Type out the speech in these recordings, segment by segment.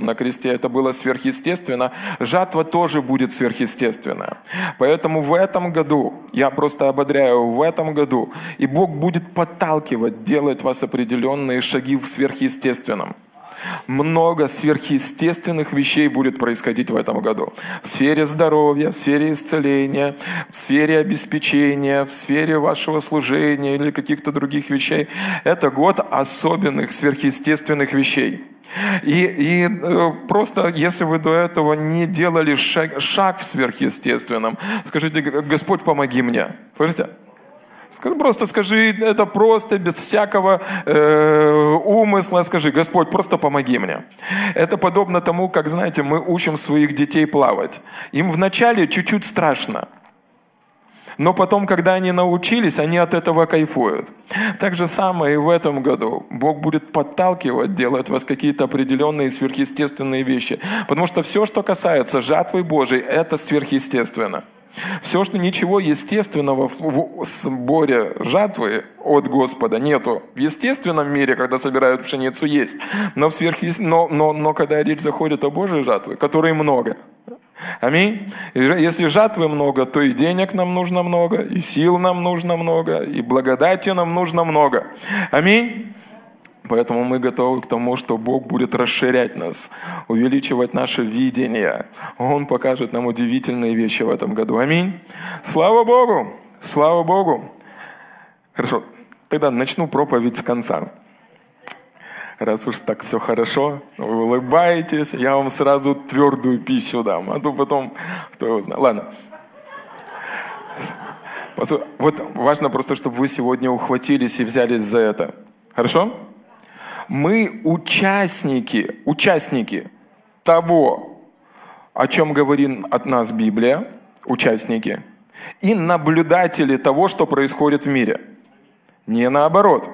на кресте, это было сверхъестественно, жатва тоже будет сверхъестественная. Поэтому в этом году, я просто ободряю, в этом году, и Бог будет подталкивать, делать вас определенные шаги в сверхъестественном. Много сверхъестественных вещей будет происходить в этом году. В сфере здоровья, в сфере исцеления, в сфере обеспечения, в сфере вашего служения или каких-то других вещей. Это год особенных сверхъестественных вещей. И, и э, просто, если вы до этого не делали шаг, шаг в сверхъестественном, скажите, Господь, помоги мне. Слышите? Просто скажи это просто, без всякого э, умысла. Скажи, Господь, просто помоги мне. Это подобно тому, как, знаете, мы учим своих детей плавать. Им вначале чуть-чуть страшно. Но потом, когда они научились, они от этого кайфуют. Так же самое и в этом году. Бог будет подталкивать, делать вас какие-то определенные сверхъестественные вещи. Потому что все, что касается жатвы Божьей, это сверхъестественно. Все, что ничего естественного в сборе жатвы от Господа нету. В естественном мире, когда собирают пшеницу, есть. Но, в сверхъ... но, но, но когда речь заходит о Божьей жатве, которой много, Аминь. Если жатвы много, то и денег нам нужно много, и сил нам нужно много, и благодати нам нужно много. Аминь. Поэтому мы готовы к тому, что Бог будет расширять нас, увеличивать наше видение. Он покажет нам удивительные вещи в этом году. Аминь. Слава Богу! Слава Богу! Хорошо, тогда начну проповедь с конца. Раз уж так все хорошо, вы улыбаетесь, я вам сразу твердую пищу дам, а то потом, кто его знает. Ладно. Вот важно просто, чтобы вы сегодня ухватились и взялись за это. Хорошо? Мы участники, участники того, о чем говорит от нас Библия, участники, и наблюдатели того, что происходит в мире. Не наоборот.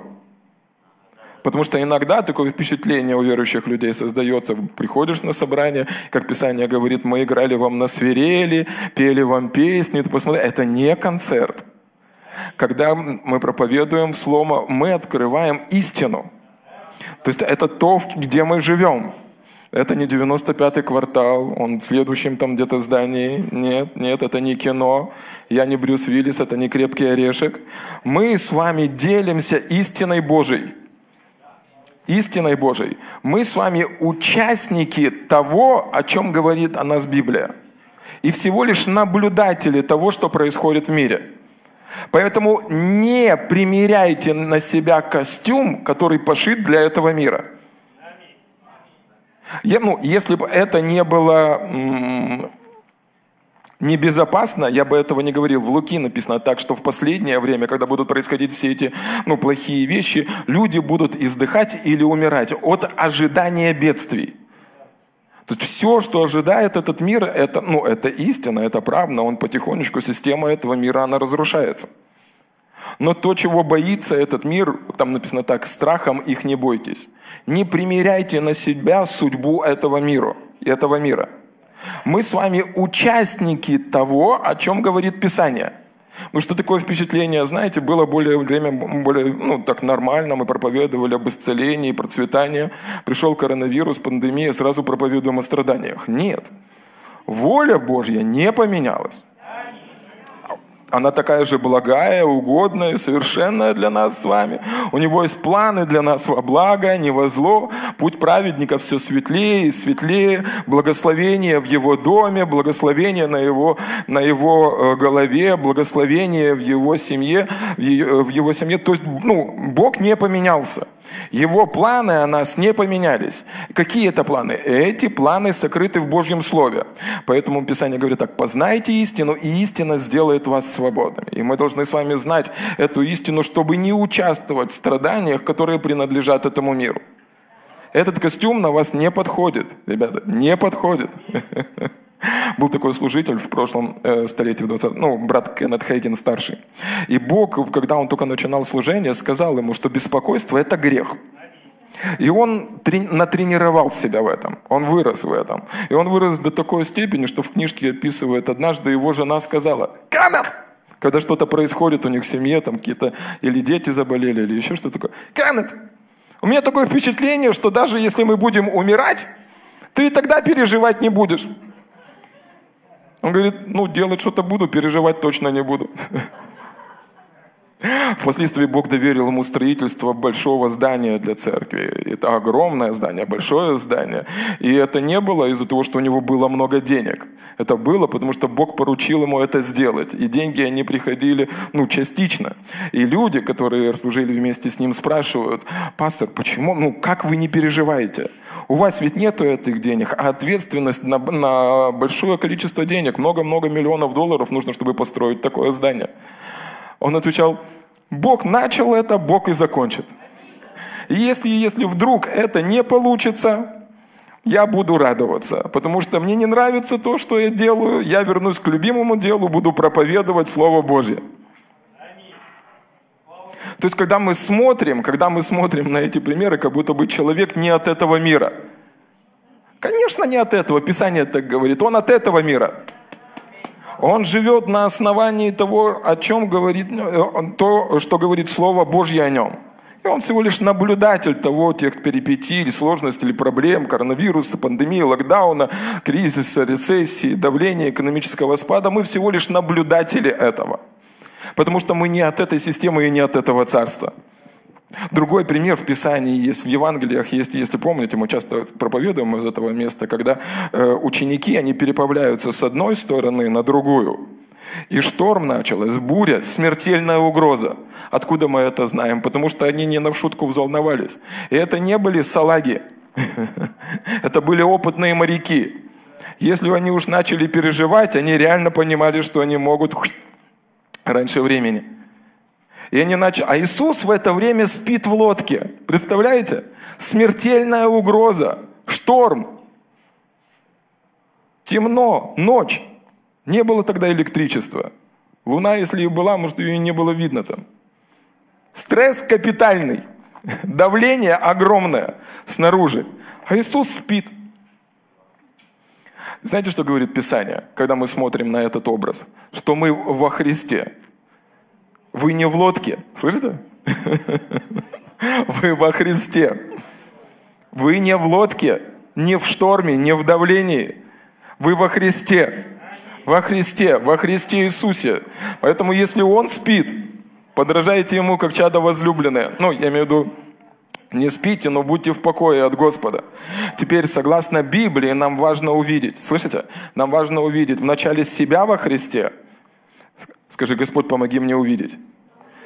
Потому что иногда такое впечатление у верующих людей создается. Приходишь на собрание, как Писание говорит, мы играли вам на свирели, пели вам песни. Ты посмотри, это не концерт. Когда мы проповедуем Слово, мы открываем истину – то есть это то, где мы живем. Это не 95-й квартал, он в следующем там где-то здании. Нет, нет, это не кино. Я не Брюс Виллис, это не крепкий орешек. Мы с вами делимся истиной Божией. Истиной Божией. Мы с вами участники того, о чем говорит о нас Библия. И всего лишь наблюдатели того, что происходит в мире – Поэтому не примеряйте на себя костюм, который пошит для этого мира. Я, ну, если бы это не было м- небезопасно, я бы этого не говорил. В Луки написано так, что в последнее время, когда будут происходить все эти ну, плохие вещи, люди будут издыхать или умирать от ожидания бедствий. То есть все, что ожидает этот мир, это, ну, это истина, это правда. Он потихонечку, система этого мира, она разрушается. Но то, чего боится этот мир, там написано так, страхом их не бойтесь. Не примеряйте на себя судьбу этого мира. Этого мира. Мы с вами участники того, о чем говорит Писание – ну что такое впечатление, знаете, было более время, более, ну, так нормально, мы проповедовали об исцелении, процветании. Пришел коронавирус, пандемия, сразу проповедуем о страданиях. Нет. Воля Божья не поменялась. Она такая же благая, угодная, совершенная для нас с вами. У него есть планы для нас во благо, не во зло. Путь праведника все светлее и светлее. Благословение в его доме, благословение на его, на его э, голове, благословение в его семье, в его семье. То есть, ну, Бог не поменялся. Его планы о нас не поменялись. Какие это планы? Эти планы сокрыты в Божьем Слове. Поэтому Писание говорит так, познайте истину, и истина сделает вас свободными. И мы должны с вами знать эту истину, чтобы не участвовать в страданиях, которые принадлежат этому миру. Этот костюм на вас не подходит, ребята, не подходит. Был такой служитель в прошлом э, столетии, в 20, ну, брат Кеннет Хейген старший. И Бог, когда он только начинал служение, сказал ему, что беспокойство – это грех. И он трени- натренировал себя в этом, он вырос в этом. И он вырос до такой степени, что в книжке описывает, однажды его жена сказала, «Кеннет!» Когда что-то происходит у них в семье, там какие-то или дети заболели, или еще что-то такое. «Кеннет, у меня такое впечатление, что даже если мы будем умирать, Ты тогда переживать не будешь. Он говорит, ну, делать что-то буду, переживать точно не буду. Впоследствии Бог доверил ему строительство большого здания для церкви. Это огромное здание, большое здание. И это не было из-за того, что у него было много денег. Это было, потому что Бог поручил ему это сделать. И деньги, они приходили, ну, частично. И люди, которые служили вместе с ним, спрашивают, пастор, почему, ну, как вы не переживаете? У вас ведь нету этих денег, а ответственность на, на большое количество денег, много-много миллионов долларов нужно, чтобы построить такое здание. Он отвечал, Бог начал это, Бог и закончит. Если, если вдруг это не получится, я буду радоваться, потому что мне не нравится то, что я делаю, я вернусь к любимому делу, буду проповедовать Слово Божье. То есть, когда мы смотрим, когда мы смотрим на эти примеры, как будто бы человек не от этого мира. Конечно, не от этого. Писание так говорит. Он от этого мира. Он живет на основании того, о чем говорит, э, то, что говорит Слово Божье о нем. И он всего лишь наблюдатель того, тех перипетий, или сложностей, или проблем, коронавируса, пандемии, локдауна, кризиса, рецессии, давления, экономического спада. Мы всего лишь наблюдатели этого. Потому что мы не от этой системы и не от этого царства. Другой пример в Писании есть, в Евангелиях есть, если помните, мы часто проповедуем из этого места, когда э, ученики, они переправляются с одной стороны на другую. И шторм началась, буря, смертельная угроза. Откуда мы это знаем? Потому что они не на шутку взволновались. И это не были салаги. Это были опытные моряки. Если они уж начали переживать, они реально понимали, что они могут раньше времени. И они начали... А Иисус в это время спит в лодке. Представляете? Смертельная угроза. Шторм. Темно. Ночь. Не было тогда электричества. Луна, если и была, может, ее и не было видно там. Стресс капитальный. Давление огромное снаружи. А Иисус спит. Знаете, что говорит Писание, когда мы смотрим на этот образ? Что мы во Христе. Вы не в лодке. Слышите? Вы во Христе. Вы не в лодке, не в шторме, не в давлении. Вы во Христе. Во Христе, во Христе Иисусе. Поэтому если Он спит, подражайте Ему, как чадо возлюбленное. Ну, я имею в виду, не спите, но будьте в покое от Господа. Теперь, согласно Библии, нам важно увидеть, слышите? Нам важно увидеть вначале себя во Христе – Скажи, Господь, помоги мне увидеть.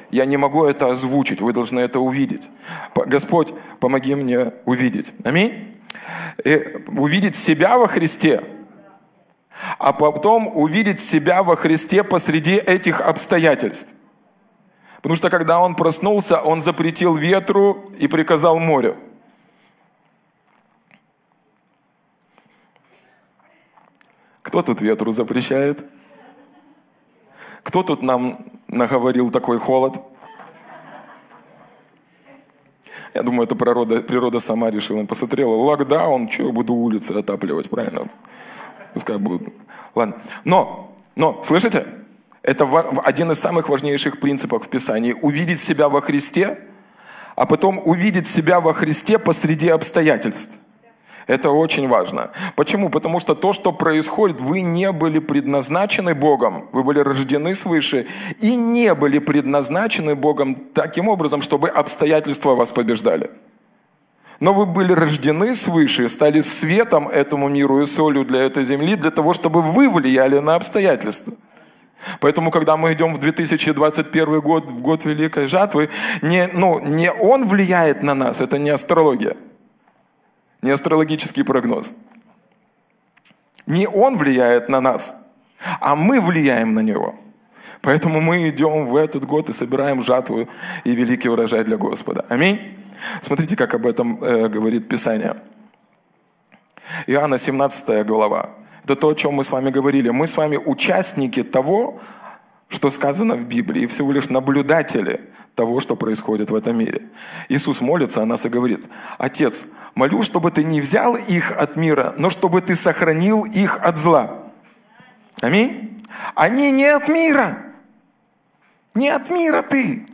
Я не могу это озвучить, вы должны это увидеть. Господь, помоги мне увидеть. Аминь. И увидеть себя во Христе, а потом увидеть себя во Христе посреди этих обстоятельств. Потому что когда он проснулся, он запретил ветру и приказал морю. Кто тут ветру запрещает? Кто тут нам наговорил такой холод? Я думаю, это природа, природа сама решила. Посмотрела, локдаун, что буду улицы отапливать, правильно? Пускай будут. Ладно. Но, но, слышите? Это один из самых важнейших принципов в Писании. Увидеть себя во Христе, а потом увидеть себя во Христе посреди обстоятельств. Это очень важно. Почему? Потому что то, что происходит, вы не были предназначены Богом, вы были рождены свыше и не были предназначены Богом таким образом, чтобы обстоятельства вас побеждали. Но вы были рождены свыше, стали светом этому миру и солью для этой земли, для того, чтобы вы влияли на обстоятельства. Поэтому, когда мы идем в 2021 год, в год Великой Жатвы, не, ну, не он влияет на нас, это не астрология – не астрологический прогноз. Не он влияет на нас, а мы влияем на него. Поэтому мы идем в этот год и собираем жатву и великий урожай для Господа. Аминь. Смотрите, как об этом э, говорит Писание. Иоанна 17 глава. Это то, о чем мы с вами говорили. Мы с вами участники того, что сказано в Библии, всего лишь наблюдатели того, что происходит в этом мире. Иисус молится о нас и говорит, «Отец, молю, чтобы ты не взял их от мира, но чтобы ты сохранил их от зла». Аминь. Они не от мира. Не от мира ты.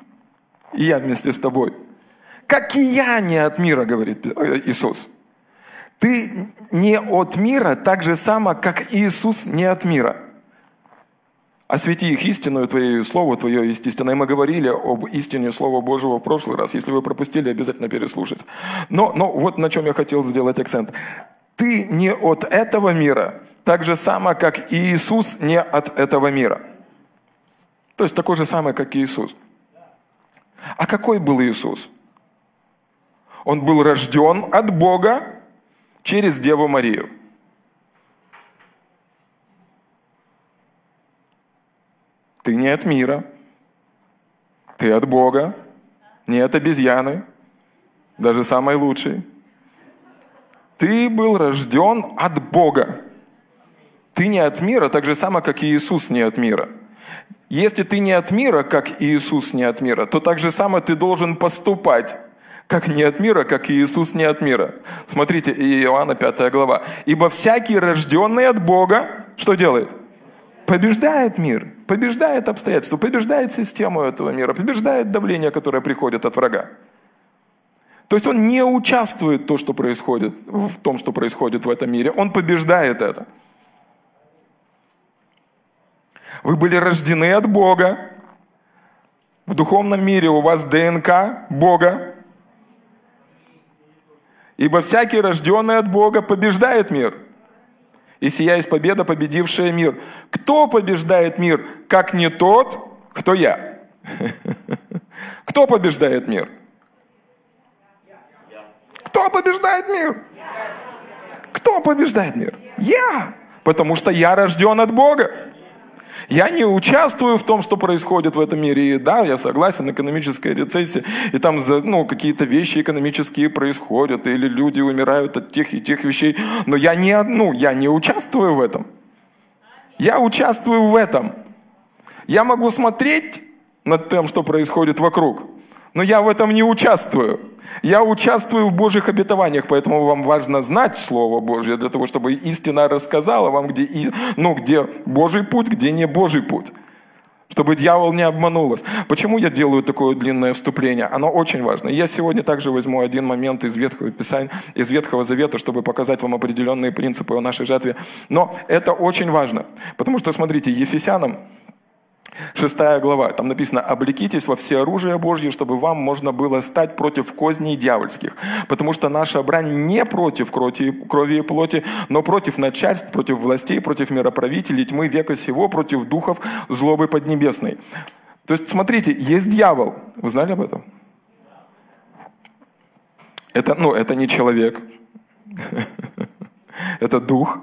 И я вместе с тобой. Как и я не от мира, говорит Иисус. Ты не от мира, так же само, как Иисус не от мира. Освети их истинную Твоею, Слово Твое есть истина. И мы говорили об истине Слова Божьего в прошлый раз. Если вы пропустили, обязательно переслушать. Но, но вот на чем я хотел сделать акцент. Ты не от этого мира, так же само, как Иисус не от этого мира. То есть такой же самый, как Иисус. А какой был Иисус? Он был рожден от Бога через Деву Марию. Ты не от мира, ты от Бога, не от обезьяны, даже самой лучшей. Ты был рожден от Бога. Ты не от мира, так же само, как и Иисус не от мира. Если ты не от мира, как Иисус не от мира, то так же само ты должен поступать как не от мира, как и Иисус не от мира. Смотрите, Иоанна 5 глава. «Ибо всякий, рожденный от Бога, что делает? Побеждает мир, побеждает обстоятельства, побеждает систему этого мира, побеждает давление, которое приходит от врага. То есть он не участвует в том, что происходит, в том, что происходит в этом мире. Он побеждает это. Вы были рождены от Бога. В духовном мире у вас ДНК Бога. Ибо всякий, рожденный от Бога, побеждает мир. И сия есть победа, победившая мир. Кто побеждает мир, как не тот, кто я? Кто побеждает мир? Кто побеждает мир? Кто побеждает мир? Я! Потому что я рожден от Бога. Я не участвую в том, что происходит в этом мире. И да, я согласен, экономическая рецессия, и там ну, какие-то вещи экономические происходят, или люди умирают от тех и тех вещей. Но я не, ну, я не участвую в этом. Я участвую в этом. Я могу смотреть над тем, что происходит вокруг, но я в этом не участвую. Я участвую в Божьих обетованиях, поэтому вам важно знать Слово Божье, для того, чтобы истина рассказала вам, где, ну, где Божий путь, где не Божий путь. Чтобы дьявол не обманулся. Почему я делаю такое длинное вступление? Оно очень важно. Я сегодня также возьму один момент из Ветхого Писания, из Ветхого Завета, чтобы показать вам определенные принципы о нашей жатве. Но это очень важно. Потому что, смотрите, Ефесянам Шестая глава, там написано, «Облекитесь во все оружие Божье, чтобы вам можно было стать против козней дьявольских, потому что наша брань не против крови, и плоти, но против начальств, против властей, против мироправителей тьмы века сего, против духов злобы поднебесной». То есть, смотрите, есть дьявол. Вы знали об этом? Это, ну, это не человек. Это дух,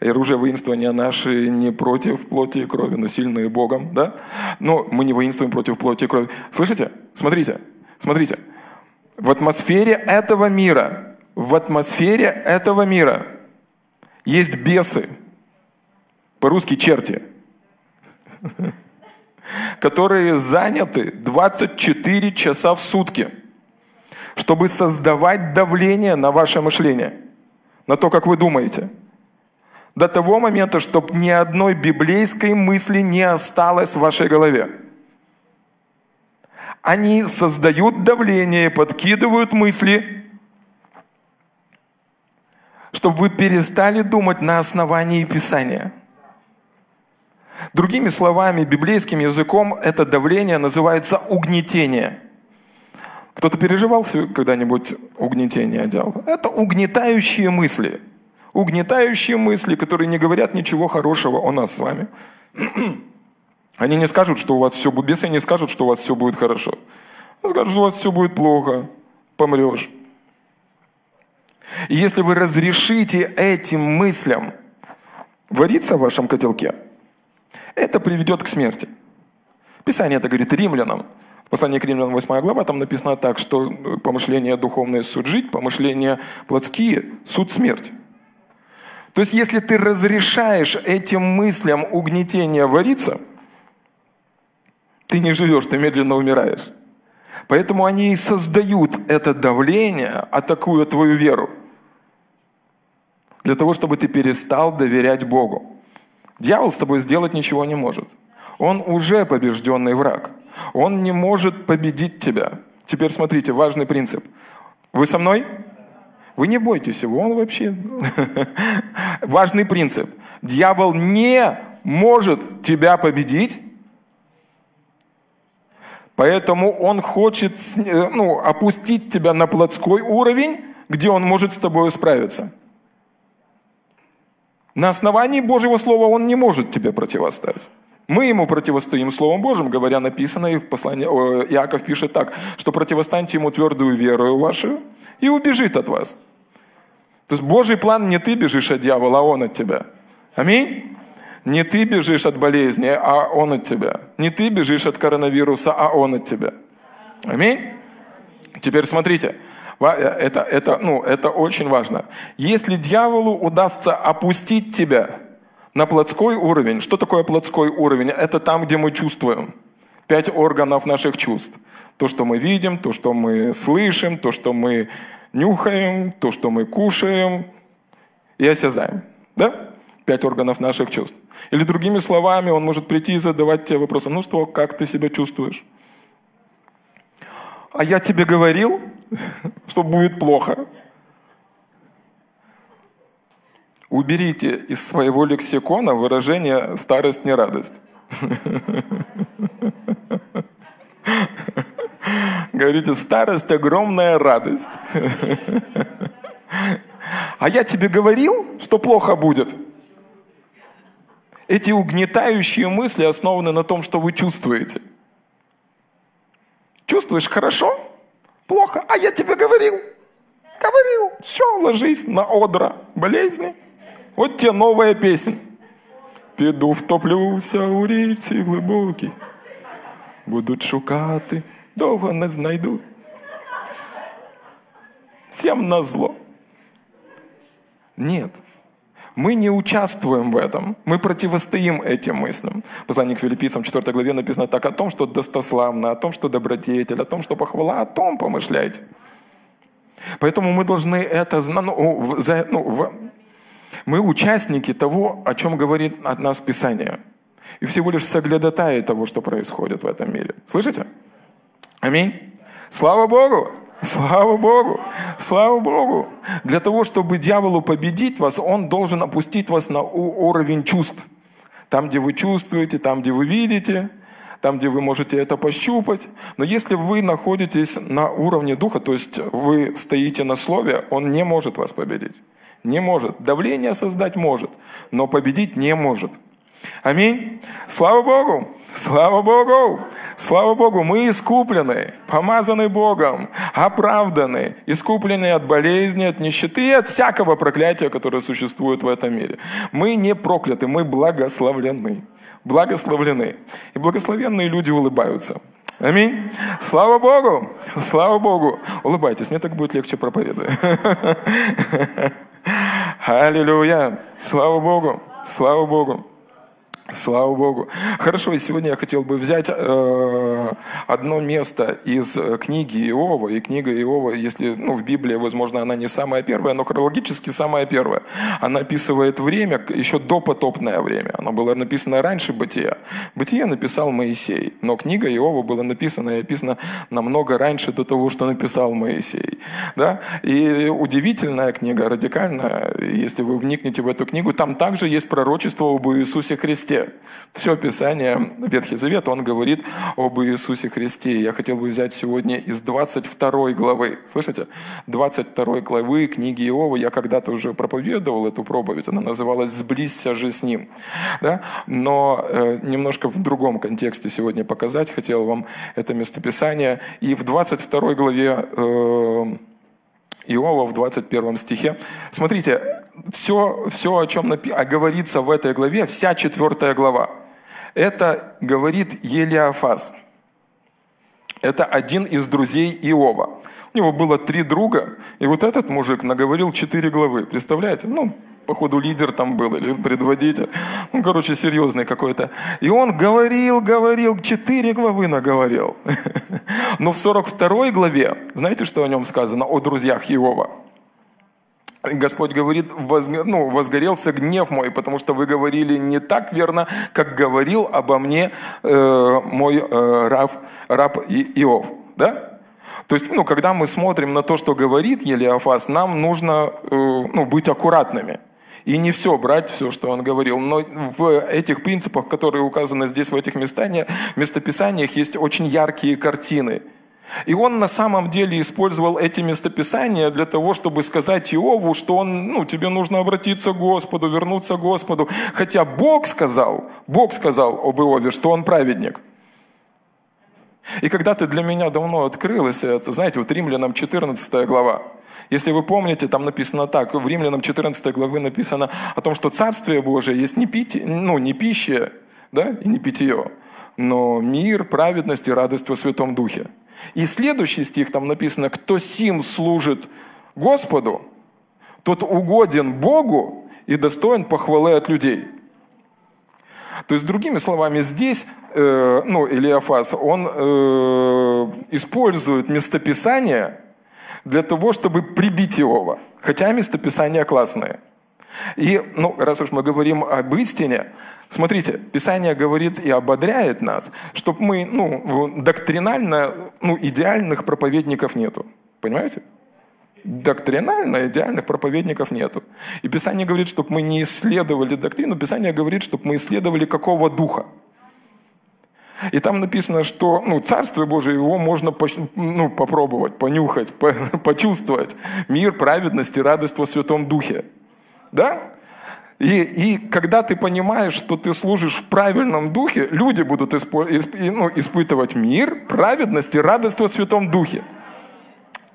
и оружие воинствования наши не против плоти и крови, но сильные Богом, да? Но мы не воинствуем против плоти и крови. Слышите? Смотрите, смотрите. В атмосфере этого мира, в атмосфере этого мира есть бесы, по-русски черти, которые заняты 24 часа в сутки, чтобы создавать давление на ваше мышление, на то, как вы думаете – до того момента, чтобы ни одной библейской мысли не осталось в вашей голове. Они создают давление, подкидывают мысли, чтобы вы перестали думать на основании Писания. Другими словами, библейским языком это давление называется угнетение. Кто-то переживал когда-нибудь угнетение дьявола? Это угнетающие мысли – угнетающие мысли, которые не говорят ничего хорошего о нас с вами. Они не скажут, что у вас все будет, бесы не скажут, что у вас все будет хорошо. Они скажут, что у вас все будет плохо, помрешь. И если вы разрешите этим мыслям вариться в вашем котелке, это приведет к смерти. Писание это говорит римлянам. В послании к римлянам 8 глава там написано так, что помышления духовные суд жить, помышления плотские суд смерть. То есть, если ты разрешаешь этим мыслям угнетения вариться, ты не живешь, ты медленно умираешь. Поэтому они и создают это давление, атакуя твою веру. Для того, чтобы ты перестал доверять Богу. Дьявол с тобой сделать ничего не может. Он уже побежденный враг. Он не может победить тебя. Теперь смотрите, важный принцип. Вы со мной? Вы не бойтесь его, он вообще... Важный принцип. Дьявол не может тебя победить, поэтому он хочет ну, опустить тебя на плотской уровень, где он может с тобой справиться. На основании Божьего Слова он не может тебе противостать. Мы ему противостоим Словом Божьим, говоря написано, и в послании Иаков пишет так, что противостаньте ему твердую веру вашу, и убежит от вас. То есть Божий план не ты бежишь от дьявола, а он от тебя. Аминь. Не ты бежишь от болезни, а он от тебя. Не ты бежишь от коронавируса, а он от тебя. Аминь. Теперь смотрите. Это, это, ну, это очень важно. Если дьяволу удастся опустить тебя на плотской уровень, что такое плотской уровень? Это там, где мы чувствуем. Пять органов наших чувств. То, что мы видим, то, что мы слышим, то, что мы нюхаем, то, что мы кушаем и осязаем. Да? Пять органов наших чувств. Или другими словами, он может прийти и задавать тебе вопросы. Ну что, как ты себя чувствуешь? А я тебе говорил, что будет плохо. Уберите из своего лексикона выражение «старость не радость». Говорите, старость – огромная радость. А я тебе говорил, что плохо будет. Эти угнетающие мысли основаны на том, что вы чувствуете. Чувствуешь хорошо? Плохо. А я тебе говорил. Говорил. Все, ложись на одра болезни. Вот тебе новая песня. Піду втоплюся у річці глибокій. Будуть шукати довго не знайдут. Всем на зло. Нет. Мы не участвуем в этом. Мы противостоим этим мыслям. Послание к филиппийцам 4 главе написано так о том, что достославно, о том, что добродетель, о том, что похвала, о том помышляйте. Поэтому мы должны это знать. Ну, за, ну, мы участники того, о чем говорит от нас Писание. И всего лишь соглядатаи того, что происходит в этом мире. Слышите? Аминь. Слава Богу! Слава Богу! Слава Богу! Для того, чтобы дьяволу победить вас, он должен опустить вас на уровень чувств. Там, где вы чувствуете, там, где вы видите, там, где вы можете это пощупать. Но если вы находитесь на уровне духа, то есть вы стоите на слове, он не может вас победить. Не может. Давление создать может, но победить не может. Аминь. Слава Богу! Слава Богу! Слава Богу, мы искуплены, помазаны Богом, оправданы, искуплены от болезни, от нищеты и от всякого проклятия, которое существует в этом мире. Мы не прокляты, мы благословлены. Благословлены. И благословенные люди улыбаются. Аминь. Слава Богу! Слава Богу! Улыбайтесь, мне так будет легче проповедовать. Аллилуйя! Слава Богу! Слава Богу! Слава Богу. Хорошо, и сегодня я хотел бы взять э, одно место из э, книги Иова. И книга Иова, если ну, в Библии, возможно, она не самая первая, но хронологически самая первая. Она описывает время, еще до потопное время. Оно было написано раньше Бытия. Бытие написал Моисей, но книга Иова была написана и описана намного раньше до того, что написал Моисей. Да? И удивительная книга, радикальная, если вы вникнете в эту книгу, там также есть пророчество об Иисусе Христе. Христе. Все Писание, Ветхий Завет, он говорит об Иисусе Христе. Я хотел бы взять сегодня из 22 главы. Слышите? 22 главы книги Иова. Я когда-то уже проповедовал эту проповедь. Она называлась «Сблизься же с Ним». Да? Но э, немножко в другом контексте сегодня показать хотел вам это местописание. И в 22 главе э, Иова в 21 стихе. Смотрите, все, все о чем напи- говорится в этой главе, вся четвертая глава, это говорит Елиафаз. Это один из друзей Иова. У него было три друга, и вот этот мужик наговорил четыре главы. Представляете? Ну, походу лидер там был или предводитель. Ну, короче, серьезный какой-то. И он говорил, говорил, четыре главы наговорил. Но в 42 главе, знаете, что о нем сказано? О друзьях Иова. Господь говорит, возго, ну, возгорелся гнев мой, потому что вы говорили не так верно, как говорил обо мне э, мой э, раб, раб Иов. Да? То есть, ну, когда мы смотрим на то, что говорит Елиафас, нам нужно э, ну, быть аккуратными. И не все брать, все, что он говорил. Но в этих принципах, которые указаны здесь, в этих местах, местописаниях, есть очень яркие картины. И он на самом деле использовал эти местописания для того, чтобы сказать Иову, что он, ну, тебе нужно обратиться к Господу, вернуться к Господу. Хотя Бог сказал, Бог сказал об Иове, что он праведник. И когда-то для меня давно открылось это, знаете, вот Римлянам 14 глава. Если вы помните, там написано так, в Римлянам 14 главы написано о том, что Царствие Божие есть не, пить, ну, не пища да, и не питье, но мир, праведность и радость во Святом Духе. И следующий стих там написано, кто сим служит Господу, тот угоден Богу и достоин похвалы от людей. То есть, другими словами, здесь э, ну, Илиафас, он э, использует местописание для того, чтобы прибить Иова. Хотя местописания классные. И, ну, раз уж мы говорим об истине, смотрите, Писание говорит и ободряет нас, чтобы мы, ну, доктринально, ну, идеальных проповедников нету. Понимаете? Доктринально идеальных проповедников нету. И Писание говорит, чтобы мы не исследовали доктрину, Писание говорит, чтобы мы исследовали какого духа. И там написано, что ну, Царство Божие, его можно ну, попробовать, понюхать, почувствовать. Мир, праведность и радость во Святом Духе. Да? И, и когда ты понимаешь, что ты служишь в правильном духе, люди будут ну, испытывать мир, праведность и радость во Святом Духе.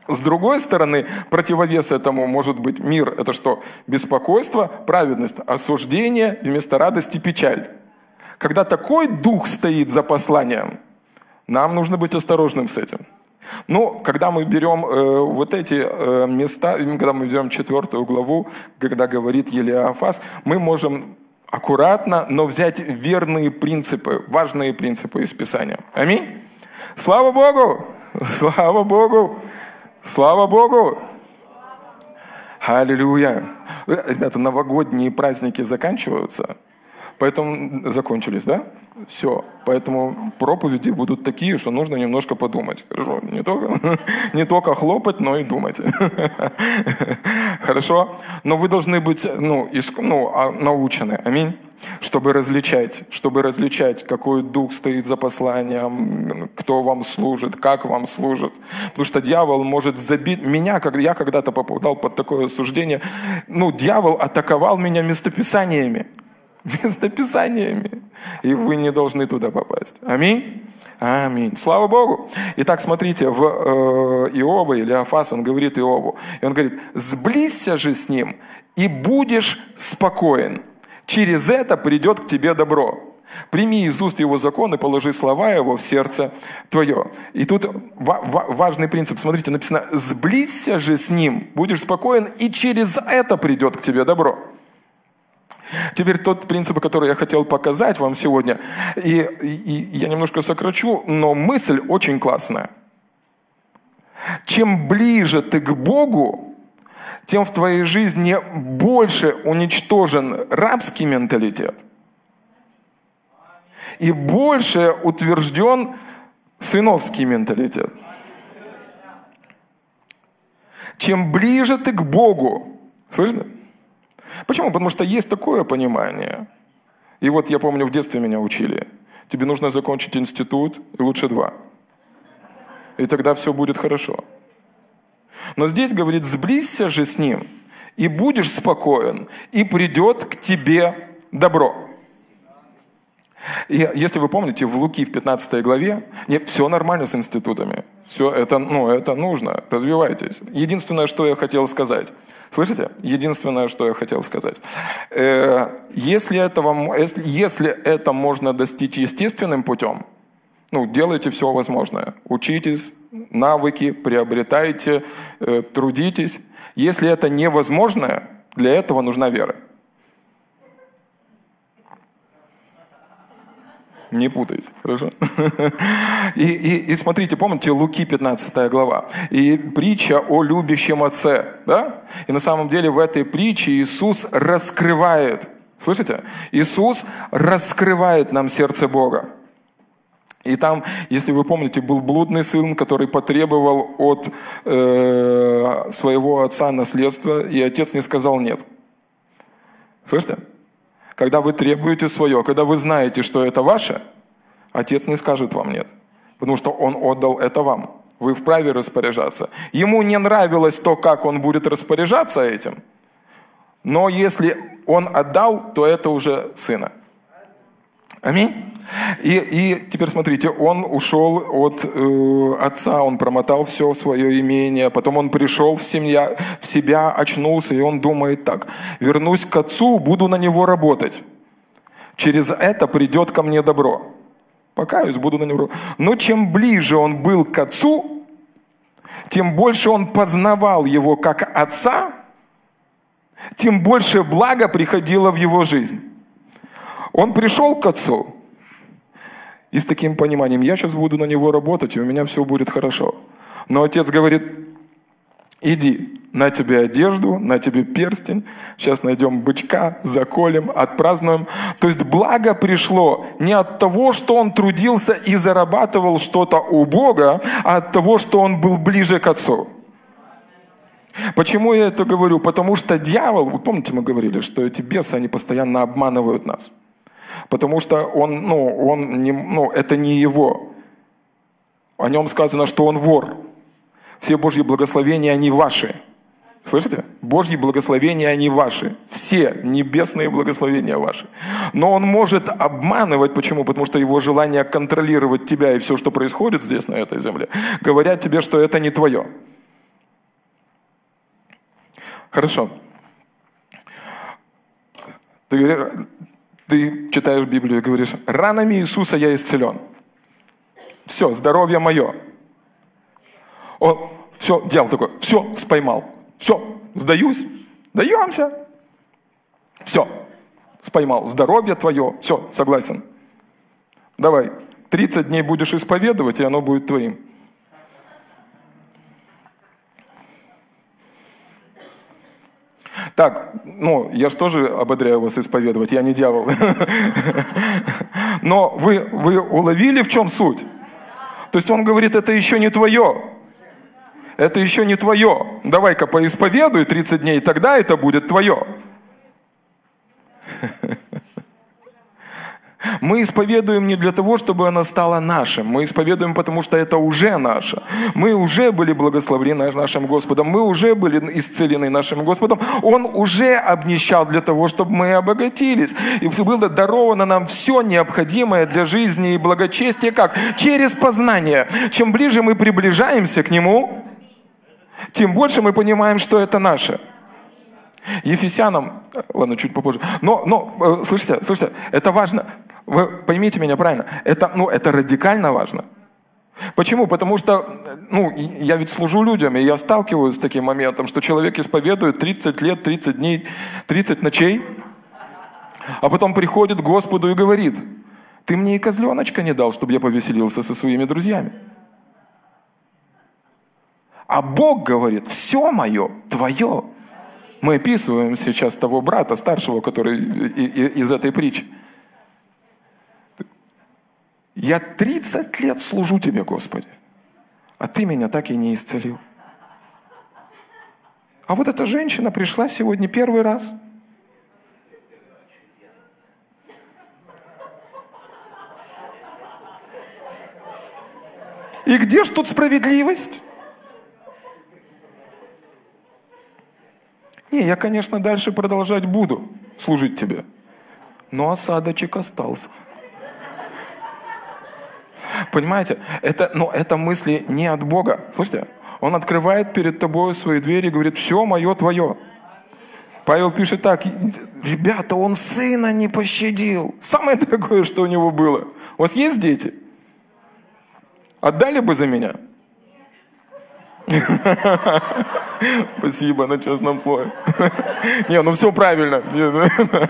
С другой стороны, противовес этому может быть мир. Это что? Беспокойство, праведность, осуждение, вместо радости печаль. Когда такой дух стоит за посланием, нам нужно быть осторожным с этим. Но когда мы берем э, вот эти э, места, когда мы берем четвертую главу, когда говорит Елиафас, мы можем аккуратно, но взять верные принципы, важные принципы из Писания. Аминь. Слава Богу! Слава Богу! Слава Богу! Аллилуйя! Ребята, новогодние праздники заканчиваются – Поэтому закончились, да? Все. Поэтому проповеди будут такие, что нужно немножко подумать. Хорошо? Не только, не только хлопать, но и думать. Хорошо? Но вы должны быть ну, иск, ну, а, научены. Аминь чтобы различать, чтобы различать, какой дух стоит за посланием, кто вам служит, как вам служит. Потому что дьявол может забить... Меня, когда я когда-то попадал под такое осуждение, ну, дьявол атаковал меня местописаниями местописаниями. И вы не должны туда попасть. Аминь. Аминь. Слава Богу. Итак, смотрите, в э, Иова или Афас, он говорит Иову, и он говорит, сблизься же с ним, и будешь спокоен. Через это придет к тебе добро. Прими из уст его закон и положи слова его в сердце твое. И тут важный принцип. Смотрите, написано, сблизься же с ним, будешь спокоен, и через это придет к тебе добро. Теперь тот принцип, который я хотел показать вам сегодня, и, и я немножко сокращу, но мысль очень классная. Чем ближе ты к Богу, тем в твоей жизни больше уничтожен рабский менталитет и больше утвержден сыновский менталитет. Чем ближе ты к Богу, слышно? Почему? Потому что есть такое понимание. И вот я помню, в детстве меня учили. Тебе нужно закончить институт, и лучше два. И тогда все будет хорошо. Но здесь говорит, сблизься же с ним, и будешь спокоен, и придет к тебе добро. И если вы помните, в Луки в 15 главе, нет, все нормально с институтами. Все это, ну, это нужно, развивайтесь. Единственное, что я хотел сказать – Слышите? Единственное, что я хотел сказать. Э, если, этого, если, если это можно достичь естественным путем, ну, делайте все возможное. Учитесь, навыки приобретайте, э, трудитесь. Если это невозможно, для этого нужна вера. Не путайте, хорошо? И, и, и смотрите, помните, Луки 15 глава. И притча о любящем отце. Да? И на самом деле в этой притче Иисус раскрывает, слышите? Иисус раскрывает нам сердце Бога. И там, если вы помните, был блудный сын, который потребовал от э, своего отца наследство, и отец не сказал нет. Слышите? Когда вы требуете свое, когда вы знаете, что это ваше, отец не скажет вам нет, потому что он отдал это вам. Вы вправе распоряжаться. Ему не нравилось то, как он будет распоряжаться этим, но если он отдал, то это уже сына. Аминь. И, и теперь смотрите, он ушел от э, отца, он промотал все свое имение, потом он пришел в, семья, в себя, очнулся, и он думает так, вернусь к отцу, буду на него работать. Через это придет ко мне добро. Покаюсь, буду на него. Но чем ближе он был к отцу, тем больше он познавал его как отца, тем больше блага приходило в его жизнь. Он пришел к отцу, и с таким пониманием, я сейчас буду на него работать, и у меня все будет хорошо. Но отец говорит, иди, на тебе одежду, на тебе перстень, сейчас найдем бычка, заколем, отпразднуем. То есть благо пришло не от того, что он трудился и зарабатывал что-то у Бога, а от того, что он был ближе к Отцу. Почему я это говорю? Потому что дьявол, вы помните, мы говорили, что эти бесы, они постоянно обманывают нас потому что он, ну, он не, ну, это не его. О нем сказано, что он вор. Все Божьи благословения, они ваши. Слышите? Божьи благословения, они ваши. Все небесные благословения ваши. Но он может обманывать. Почему? Потому что его желание контролировать тебя и все, что происходит здесь, на этой земле, говорят тебе, что это не твое. Хорошо. Ты, ты читаешь Библию и говоришь, ранами Иисуса я исцелен. Все, здоровье мое. Он все делал такое, все, споймал. Все, сдаюсь, даемся. Все, споймал. Здоровье твое, все, согласен. Давай, 30 дней будешь исповедовать, и оно будет твоим. Так, ну, я же тоже ободряю вас исповедовать, я не дьявол. Но вы, вы уловили, в чем суть? То есть он говорит, это еще не твое. Это еще не твое. Давай-ка поисповедуй 30 дней, тогда это будет твое. Мы исповедуем не для того, чтобы она стала нашим. Мы исповедуем, потому что это уже наше. Мы уже были благословлены нашим Господом. Мы уже были исцелены нашим Господом. Он уже обнищал для того, чтобы мы обогатились. И было даровано нам все необходимое для жизни и благочестия. Как? Через познание. Чем ближе мы приближаемся к Нему, тем больше мы понимаем, что это наше. Ефесянам, ладно, чуть попозже. Но, но, э, слышите, слышите, это важно. Вы поймите меня правильно, это, ну, это радикально важно. Почему? Потому что ну, я ведь служу людям, и я сталкиваюсь с таким моментом, что человек исповедует 30 лет, 30 дней, 30 ночей, а потом приходит к Господу и говорит, ты мне и козленочка не дал, чтобы я повеселился со своими друзьями. А Бог говорит, все мое, твое. Мы описываем сейчас того брата старшего, который из этой притчи. Я 30 лет служу тебе, Господи, а ты меня так и не исцелил. А вот эта женщина пришла сегодня первый раз. И где ж тут справедливость? Не, я, конечно, дальше продолжать буду служить тебе. Но осадочек остался. Понимаете? Это, но это мысли не от Бога. Слышите? Он открывает перед тобой свои двери и говорит, все мое твое. Павел пишет так, ребята, он сына не пощадил. Самое дорогое, что у него было. У вас есть дети? Отдали бы за меня? Спасибо на честном слове. Не, ну все правильно.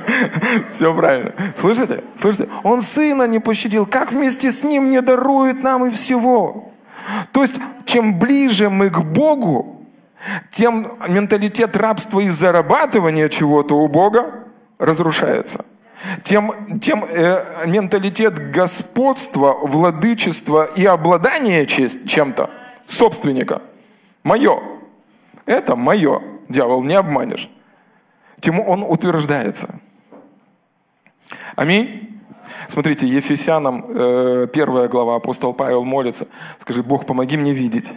Все правильно. Слышите? Слышите? Он сына не пощадил. Как вместе с ним не дарует нам и всего? То есть, чем ближе мы к Богу, тем менталитет рабства и зарабатывания чего-то у Бога разрушается. тем, тем э, менталитет господства, владычества и обладания чем-то, собственника, мое, это мое, дьявол, не обманешь, тем он утверждается. Аминь. Смотрите, Ефесянам, э, первая глава, апостол Павел молится, скажи, Бог, помоги мне видеть.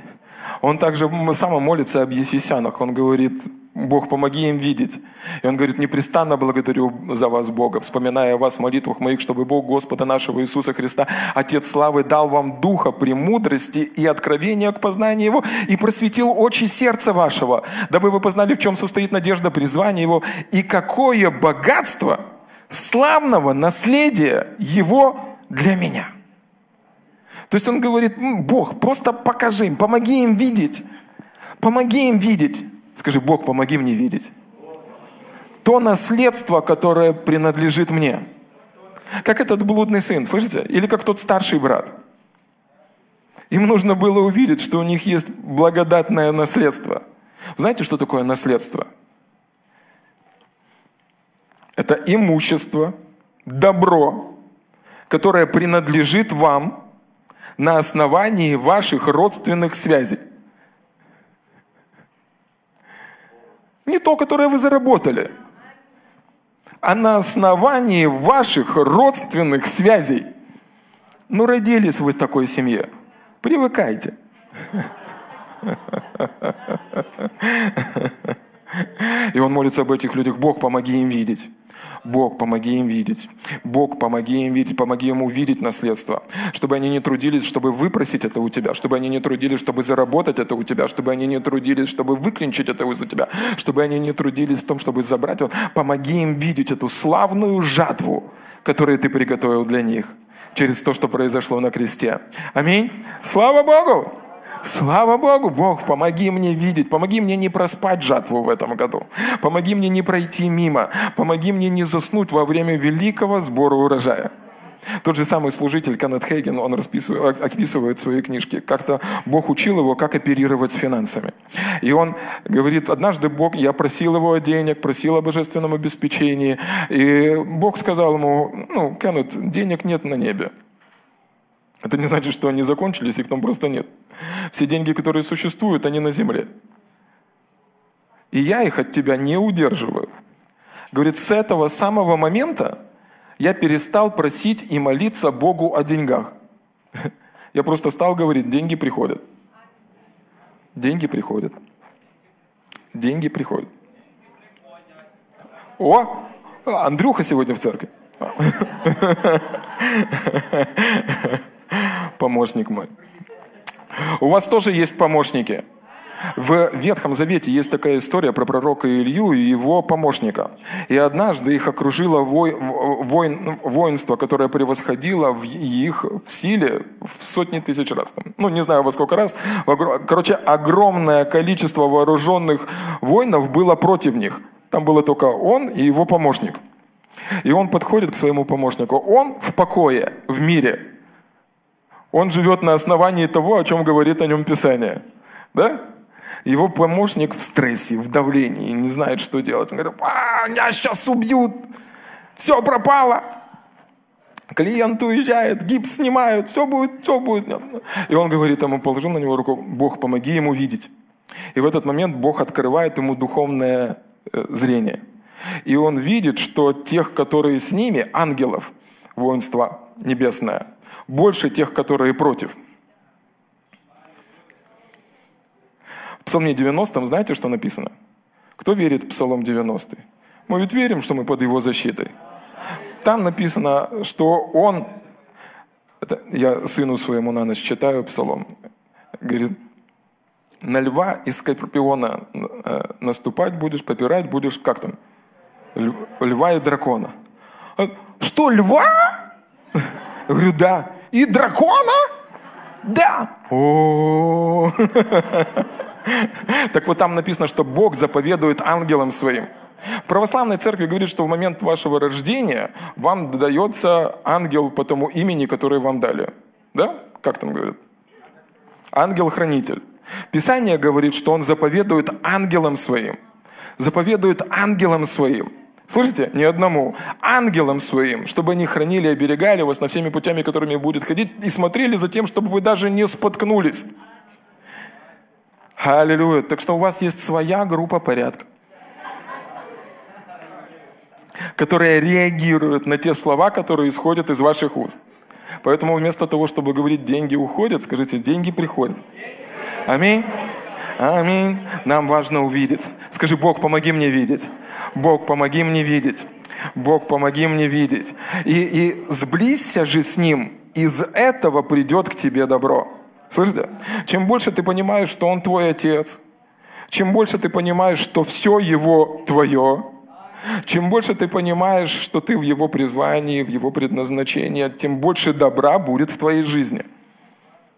Он также сам молится об Ефесянах. Он говорит, Бог, помоги им видеть. И он говорит, непрестанно благодарю за вас, Бога, вспоминая о вас в молитвах моих, чтобы Бог Господа нашего Иисуса Христа, Отец славы, дал вам духа премудрости и откровения к познанию Его, и просветил очи сердца вашего, дабы вы познали, в чем состоит надежда призвания Его, и какое богатство славного наследия Его для меня. То есть он говорит, Бог, просто покажи им, помоги им видеть. Помоги им видеть. Скажи, Бог, помоги мне видеть. То наследство, которое принадлежит мне. Как этот блудный сын, слышите? Или как тот старший брат. Им нужно было увидеть, что у них есть благодатное наследство. Знаете, что такое наследство? Это имущество, добро, которое принадлежит вам на основании ваших родственных связей. Не то, которое вы заработали, а на основании ваших родственных связей. Ну, родились вы в такой семье. Привыкайте. И он молится об этих людях. Бог, помоги им видеть. Бог, помоги им видеть. Бог, помоги им видеть, помоги им увидеть наследство. Чтобы они не трудились, чтобы выпросить это у тебя. Чтобы они не трудились, чтобы заработать это у тебя. Чтобы они не трудились, чтобы выклинчить это у тебя. Чтобы они не трудились в том, чтобы забрать. Помоги им видеть эту славную жатву, которую ты приготовил для них через то, что произошло на кресте. Аминь. Слава Богу! Слава Богу, Бог, помоги мне видеть, помоги мне не проспать жатву в этом году, помоги мне не пройти мимо, помоги мне не заснуть во время великого сбора урожая. Тот же самый служитель Кеннет Хейген, он расписывает, описывает в своей книжке, как-то Бог учил его, как оперировать с финансами. И он говорит, однажды Бог, я просил его о денег, просил о божественном обеспечении, и Бог сказал ему, ну, Кеннет, денег нет на небе. Это не значит, что они закончились, их там просто нет. Все деньги, которые существуют, они на земле. И я их от тебя не удерживаю. Говорит, с этого самого момента я перестал просить и молиться Богу о деньгах. Я просто стал говорить, деньги приходят. Деньги приходят. Деньги приходят. О, Андрюха сегодня в церкви. помощник мой. У вас тоже есть помощники. В Ветхом Завете есть такая история про пророка Илью и его помощника. И однажды их окружило воин, воинство, которое превосходило в их в силе в сотни тысяч раз. Ну, не знаю во сколько раз. Короче, огромное количество вооруженных воинов было против них. Там было только он и его помощник. И он подходит к своему помощнику. Он в покое, в мире – он живет на основании того, о чем говорит о нем Писание. Да? Его помощник в стрессе, в давлении, не знает, что делать. Он говорит, а, меня сейчас убьют, все пропало. Клиент уезжает, гипс снимают, все будет, все будет. И он говорит ему, положил на него руку, Бог, помоги ему видеть. И в этот момент Бог открывает ему духовное э, зрение. И он видит, что тех, которые с ними, ангелов, воинство небесное, больше тех, которые против. В Псалме 90 знаете, что написано? Кто верит в Псалом 90? Мы ведь верим, что мы под его защитой. Там написано, что он, это я сыну своему на ночь читаю Псалом, говорит, на льва и скорпиона э, наступать будешь, попирать будешь, как там, льва и дракона. Что, льва? Говорю, да. И дракона? Да. О. Так вот там написано, что Бог заповедует ангелам своим. В православной церкви говорит, что в момент вашего рождения вам дается ангел по тому имени, которое вам дали. Да? Как там говорят? Ангел-хранитель. Писание говорит, что он заповедует ангелам своим. Заповедует ангелам своим. Слышите? Ни одному. Ангелам своим, чтобы они хранили и оберегали вас на всеми путями, которыми будет ходить, и смотрели за тем, чтобы вы даже не споткнулись. Аллилуйя. Так что у вас есть своя группа порядка, которая реагирует на те слова, которые исходят из ваших уст. Поэтому вместо того, чтобы говорить «деньги уходят», скажите «деньги приходят». Аминь. Аминь. Нам важно увидеть. Скажи, Бог, помоги мне видеть. Бог, помоги мне видеть. Бог, помоги мне видеть. И, и сблизься же с Ним. Из этого придет к тебе добро. Слышите? Чем больше ты понимаешь, что Он твой Отец, чем больше ты понимаешь, что все Его твое, чем больше ты понимаешь, что ты в Его призвании, в Его предназначении, тем больше добра будет в твоей жизни.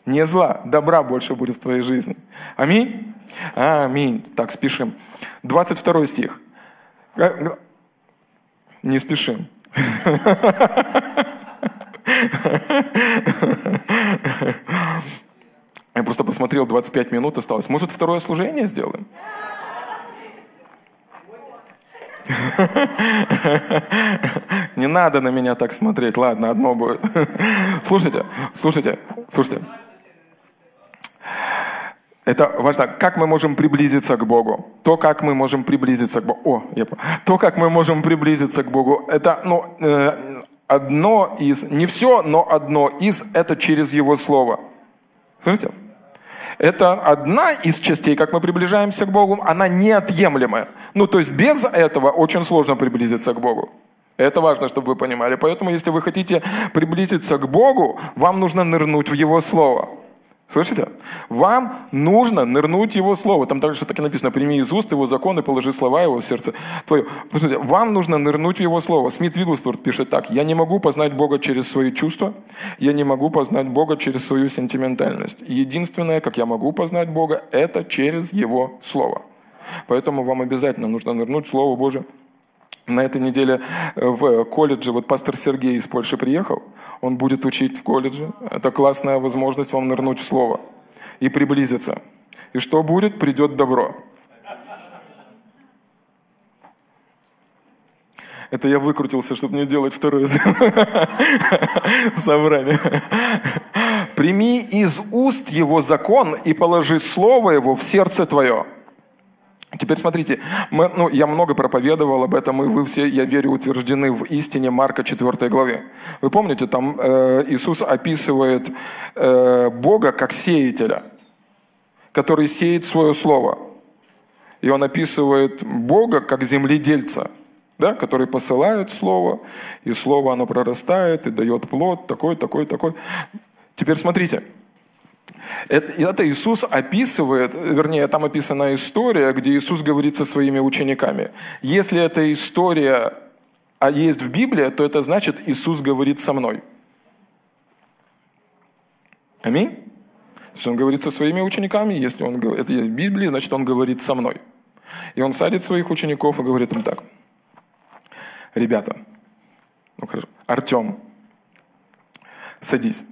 Не зла, добра больше будет в твоей жизни. Аминь? Аминь. Так, спешим. 22 стих. Э, не спешим. Я просто посмотрел, 25 минут осталось. Может, второе служение сделаем? Не надо на меня так смотреть. Ладно, одно будет. Слушайте, слушайте, слушайте. Это важно, как мы можем приблизиться к Богу. То, как мы можем приблизиться к Богу. О, я понял. То, как мы можем приблизиться к Богу, это ну, э, одно из, не все, но одно из, это через Его Слово. Слышите? Это одна из частей, как мы приближаемся к Богу, она неотъемлемая. Ну, то есть без этого очень сложно приблизиться к Богу. Это важно, чтобы вы понимали. Поэтому, если вы хотите приблизиться к Богу, вам нужно нырнуть в Его Слово. Слышите? Вам нужно нырнуть Его Слово. Там также так и написано, прими из уст Его закон и положи слова Его в сердце твое. Слушайте, вам нужно нырнуть в Его Слово. Смит Вигглсворт пишет так, я не могу познать Бога через свои чувства, я не могу познать Бога через свою сентиментальность. Единственное, как я могу познать Бога, это через Его Слово. Поэтому вам обязательно нужно нырнуть в Слово Божие на этой неделе э, в колледже, вот пастор Сергей из Польши приехал, он будет учить в колледже. Это классная возможность вам нырнуть в слово и приблизиться. И что будет? Придет добро. Это я выкрутился, чтобы не делать второе собрание. Прими из уст его закон и положи слово его в сердце твое. Теперь смотрите, мы, ну, я много проповедовал об этом, и вы все, я верю, утверждены в истине Марка 4 главе. Вы помните, там э, Иисус описывает э, Бога как сеятеля, который сеет свое слово. И он описывает Бога как земледельца, да, который посылает слово, и слово оно прорастает и дает плод, такой, такой, такой. Теперь смотрите, это, Иисус описывает, вернее, там описана история, где Иисус говорит со своими учениками. Если эта история а есть в Библии, то это значит, Иисус говорит со мной. Аминь? То есть он говорит со своими учениками, если он это есть в Библии, значит, он говорит со мной. И он садит своих учеников и говорит им так. Ребята, ну хорошо, Артем, садись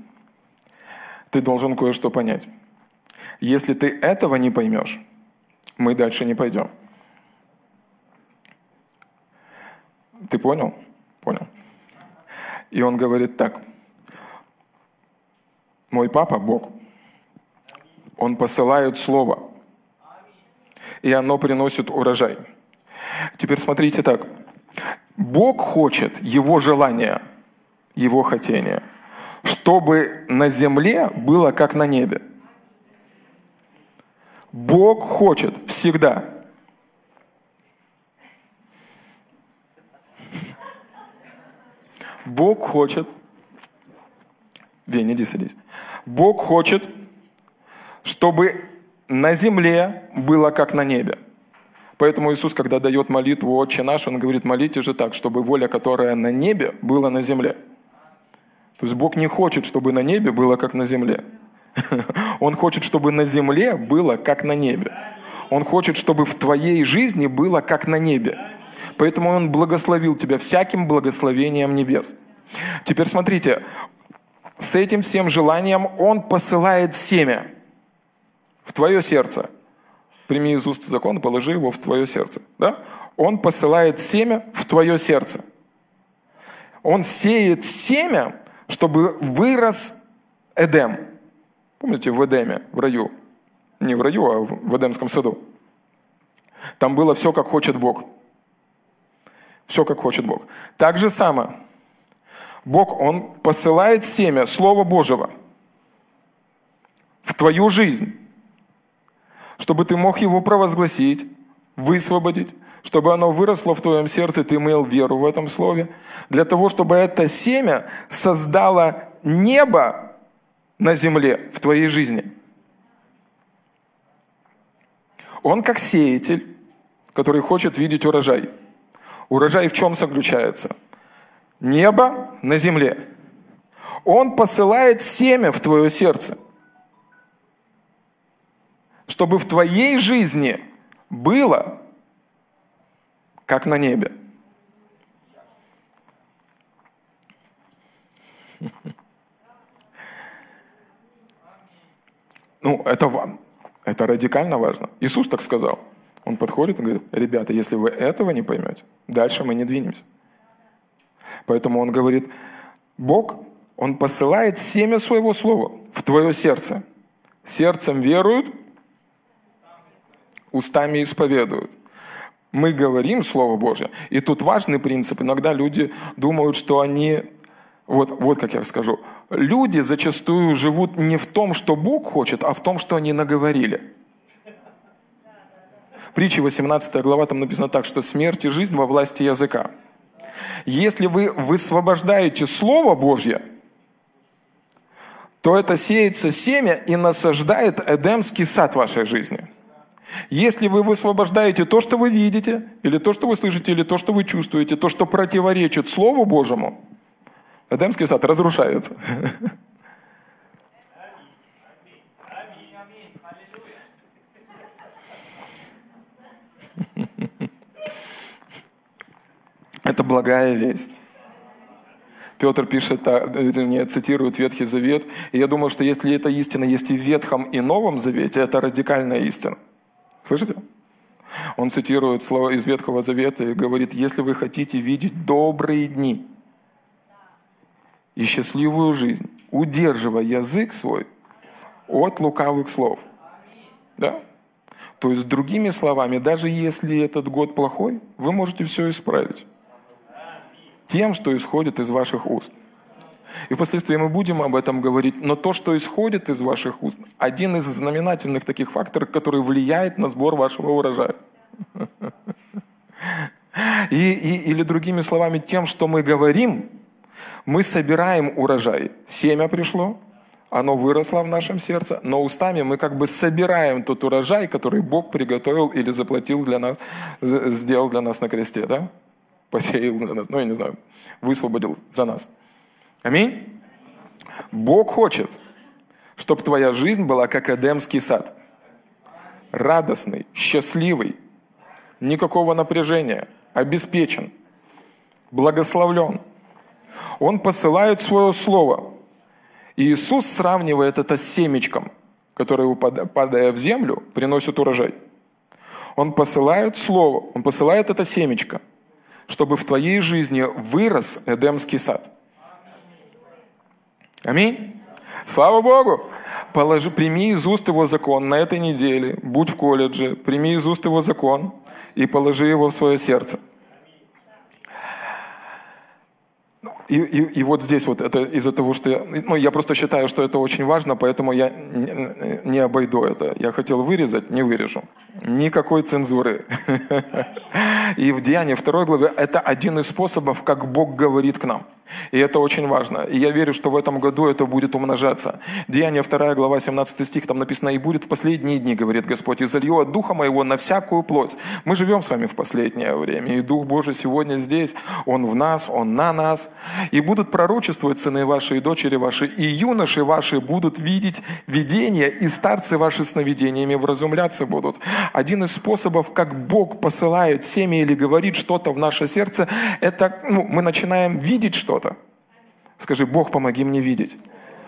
ты должен кое-что понять. Если ты этого не поймешь, мы дальше не пойдем. Ты понял? Понял. И он говорит так. Мой папа, Бог, он посылает слово, и оно приносит урожай. Теперь смотрите так. Бог хочет его желания, его хотения – чтобы на земле было как на небе. Бог хочет всегда. Бог хочет, Веня, иди садись. Бог хочет, чтобы на земле было как на небе. Поэтому Иисус, когда дает молитву «Отче наш», Он говорит, молите же так, чтобы воля, которая на небе, была на земле. То есть Бог не хочет, чтобы на небе было как на земле. Он хочет, чтобы на земле было как на небе. Он хочет, чтобы в твоей жизни было как на небе. Поэтому Он благословил тебя всяким благословением небес. Теперь смотрите, с этим всем желанием Он посылает семя в твое сердце. прими из уст закон, положи его в твое сердце. Да? Он посылает семя в твое сердце. Он сеет семя, чтобы вырос Эдем. Помните, в Эдеме, в раю. Не в раю, а в Эдемском саду. Там было все, как хочет Бог. Все, как хочет Бог. Так же самое. Бог, Он посылает семя Слова Божьего в твою жизнь, чтобы ты мог его провозгласить, высвободить, чтобы оно выросло в твоем сердце, ты имел веру в этом слове, для того, чтобы это семя создало небо на земле в твоей жизни. Он как сеятель, который хочет видеть урожай. Урожай в чем заключается? Небо на земле. Он посылает семя в твое сердце, чтобы в твоей жизни было как на небе. Ну, это, это радикально важно. Иисус так сказал. Он подходит и говорит, ребята, если вы этого не поймете, дальше мы не двинемся. Поэтому он говорит, Бог, Он посылает семя своего слова в твое сердце. Сердцем веруют, устами исповедуют. Мы говорим Слово Божье. И тут важный принцип. Иногда люди думают, что они вот, вот как я скажу. Люди зачастую живут не в том, что Бог хочет, а в том, что они наговорили. Притча 18 глава, там написано так, что смерть и жизнь во власти языка. Если вы высвобождаете Слово Божье, то это сеется семя и насаждает Эдемский сад вашей жизни. Если вы высвобождаете то, что вы видите, или то, что вы слышите, или то, что вы чувствуете, то, что противоречит Слову Божьему – Эдемский сад разрушается. Это благая весть. Петр пишет, не цитирует Ветхий Завет. И я думаю, что если эта истина есть и в Ветхом, и Новом Завете, это радикальная истина. Слышите? Он цитирует слова из Ветхого Завета и говорит, если вы хотите видеть добрые дни, и счастливую жизнь, удерживая язык свой от лукавых слов. Да? То есть, другими словами, даже если этот год плохой, вы можете все исправить тем, что исходит из ваших уст. И впоследствии мы будем об этом говорить. Но то, что исходит из ваших уст, один из знаменательных таких факторов, который влияет на сбор вашего урожая. И, и, или другими словами, тем, что мы говорим, мы собираем урожай. Семя пришло, оно выросло в нашем сердце, но устами мы как бы собираем тот урожай, который Бог приготовил или заплатил для нас, сделал для нас на кресте, да? Посеял для нас, ну я не знаю, высвободил за нас. Аминь? Бог хочет, чтобы твоя жизнь была как Эдемский сад. Радостный, счастливый, никакого напряжения, обеспечен, благословлен – он посылает свое слово. И Иисус сравнивает это с семечком, которое, падая в землю, приносит урожай. Он посылает слово, он посылает это семечко, чтобы в твоей жизни вырос Эдемский сад. Аминь. Слава Богу! Положи, прими из уст его закон на этой неделе, будь в колледже, прими из уст его закон и положи его в свое сердце – И, и, и вот здесь вот это из-за того, что я, ну, я просто считаю, что это очень важно, поэтому я не, не обойду это. Я хотел вырезать, не вырежу. Никакой цензуры. И в Деянии второй главе это один из способов, как Бог говорит к нам. И это очень важно. И я верю, что в этом году это будет умножаться. Деяние 2 глава 17 стих, там написано, «И будет в последние дни, говорит Господь, и залью от Духа Моего на всякую плоть». Мы живем с вами в последнее время, и Дух Божий сегодня здесь, Он в нас, Он на нас. И будут пророчествовать сыны ваши и дочери ваши, и юноши ваши будут видеть видения, и старцы ваши сновидениями вразумляться будут. Один из способов, как Бог посылает семя или говорит что-то в наше сердце, это ну, мы начинаем видеть что что-то. Скажи, Бог, помоги мне видеть.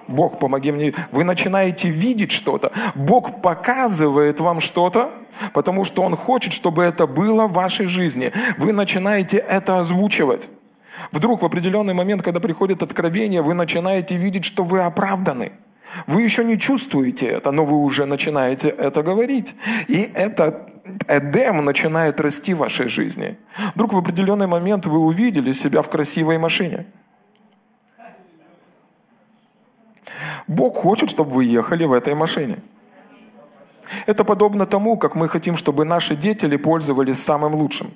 Бог, помоги мне. Вы начинаете видеть что-то. Бог показывает вам что-то, потому что Он хочет, чтобы это было в вашей жизни. Вы начинаете это озвучивать. Вдруг в определенный момент, когда приходит откровение, вы начинаете видеть, что вы оправданы. Вы еще не чувствуете это, но вы уже начинаете это говорить. И это Эдем начинает расти в вашей жизни. Вдруг в определенный момент вы увидели себя в красивой машине. Бог хочет, чтобы вы ехали в этой машине. Это подобно тому, как мы хотим, чтобы наши дети пользовались самым лучшим.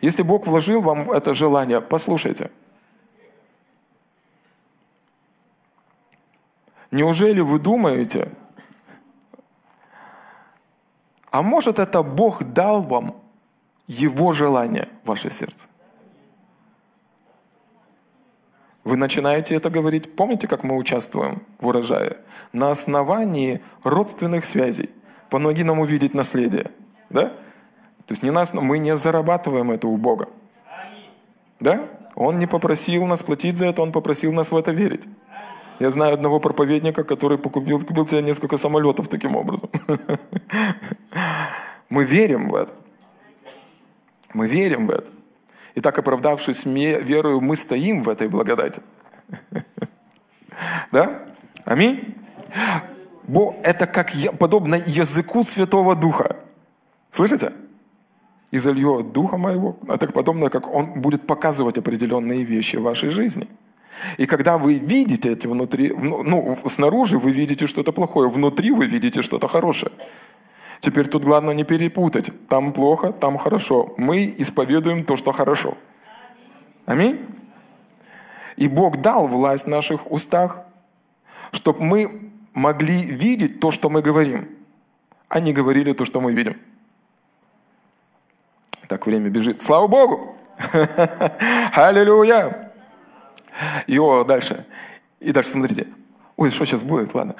Если Бог вложил вам это желание, послушайте. Неужели вы думаете, а может это Бог дал вам Его желание ваше сердце? Вы начинаете это говорить. Помните, как мы участвуем в урожае? На основании родственных связей. Помоги нам увидеть наследие. Да? То есть не нас, мы не зарабатываем это у Бога. Да? Он не попросил нас платить за это, Он попросил нас в это верить. Я знаю одного проповедника, который покупил, купил себе несколько самолетов таким образом. Мы верим в это. Мы верим в это. И так, оправдавшись верою, мы стоим в этой благодати. Да? Аминь? Бо это как подобно языку Святого Духа. Слышите? И зальет Духа моего. А так подобно, как Он будет показывать определенные вещи в вашей жизни. И когда вы видите это внутри, ну, ну снаружи вы видите что-то плохое, внутри вы видите что-то хорошее. Теперь тут главное не перепутать. Там плохо, там хорошо. Мы исповедуем то, что хорошо. Аминь. И Бог дал власть в наших устах, чтобы мы могли видеть то, что мы говорим, а не говорили то, что мы видим. Так время бежит. Слава Богу! Аллилуйя! И о, дальше. И дальше смотрите. Ой, что сейчас будет? Ладно.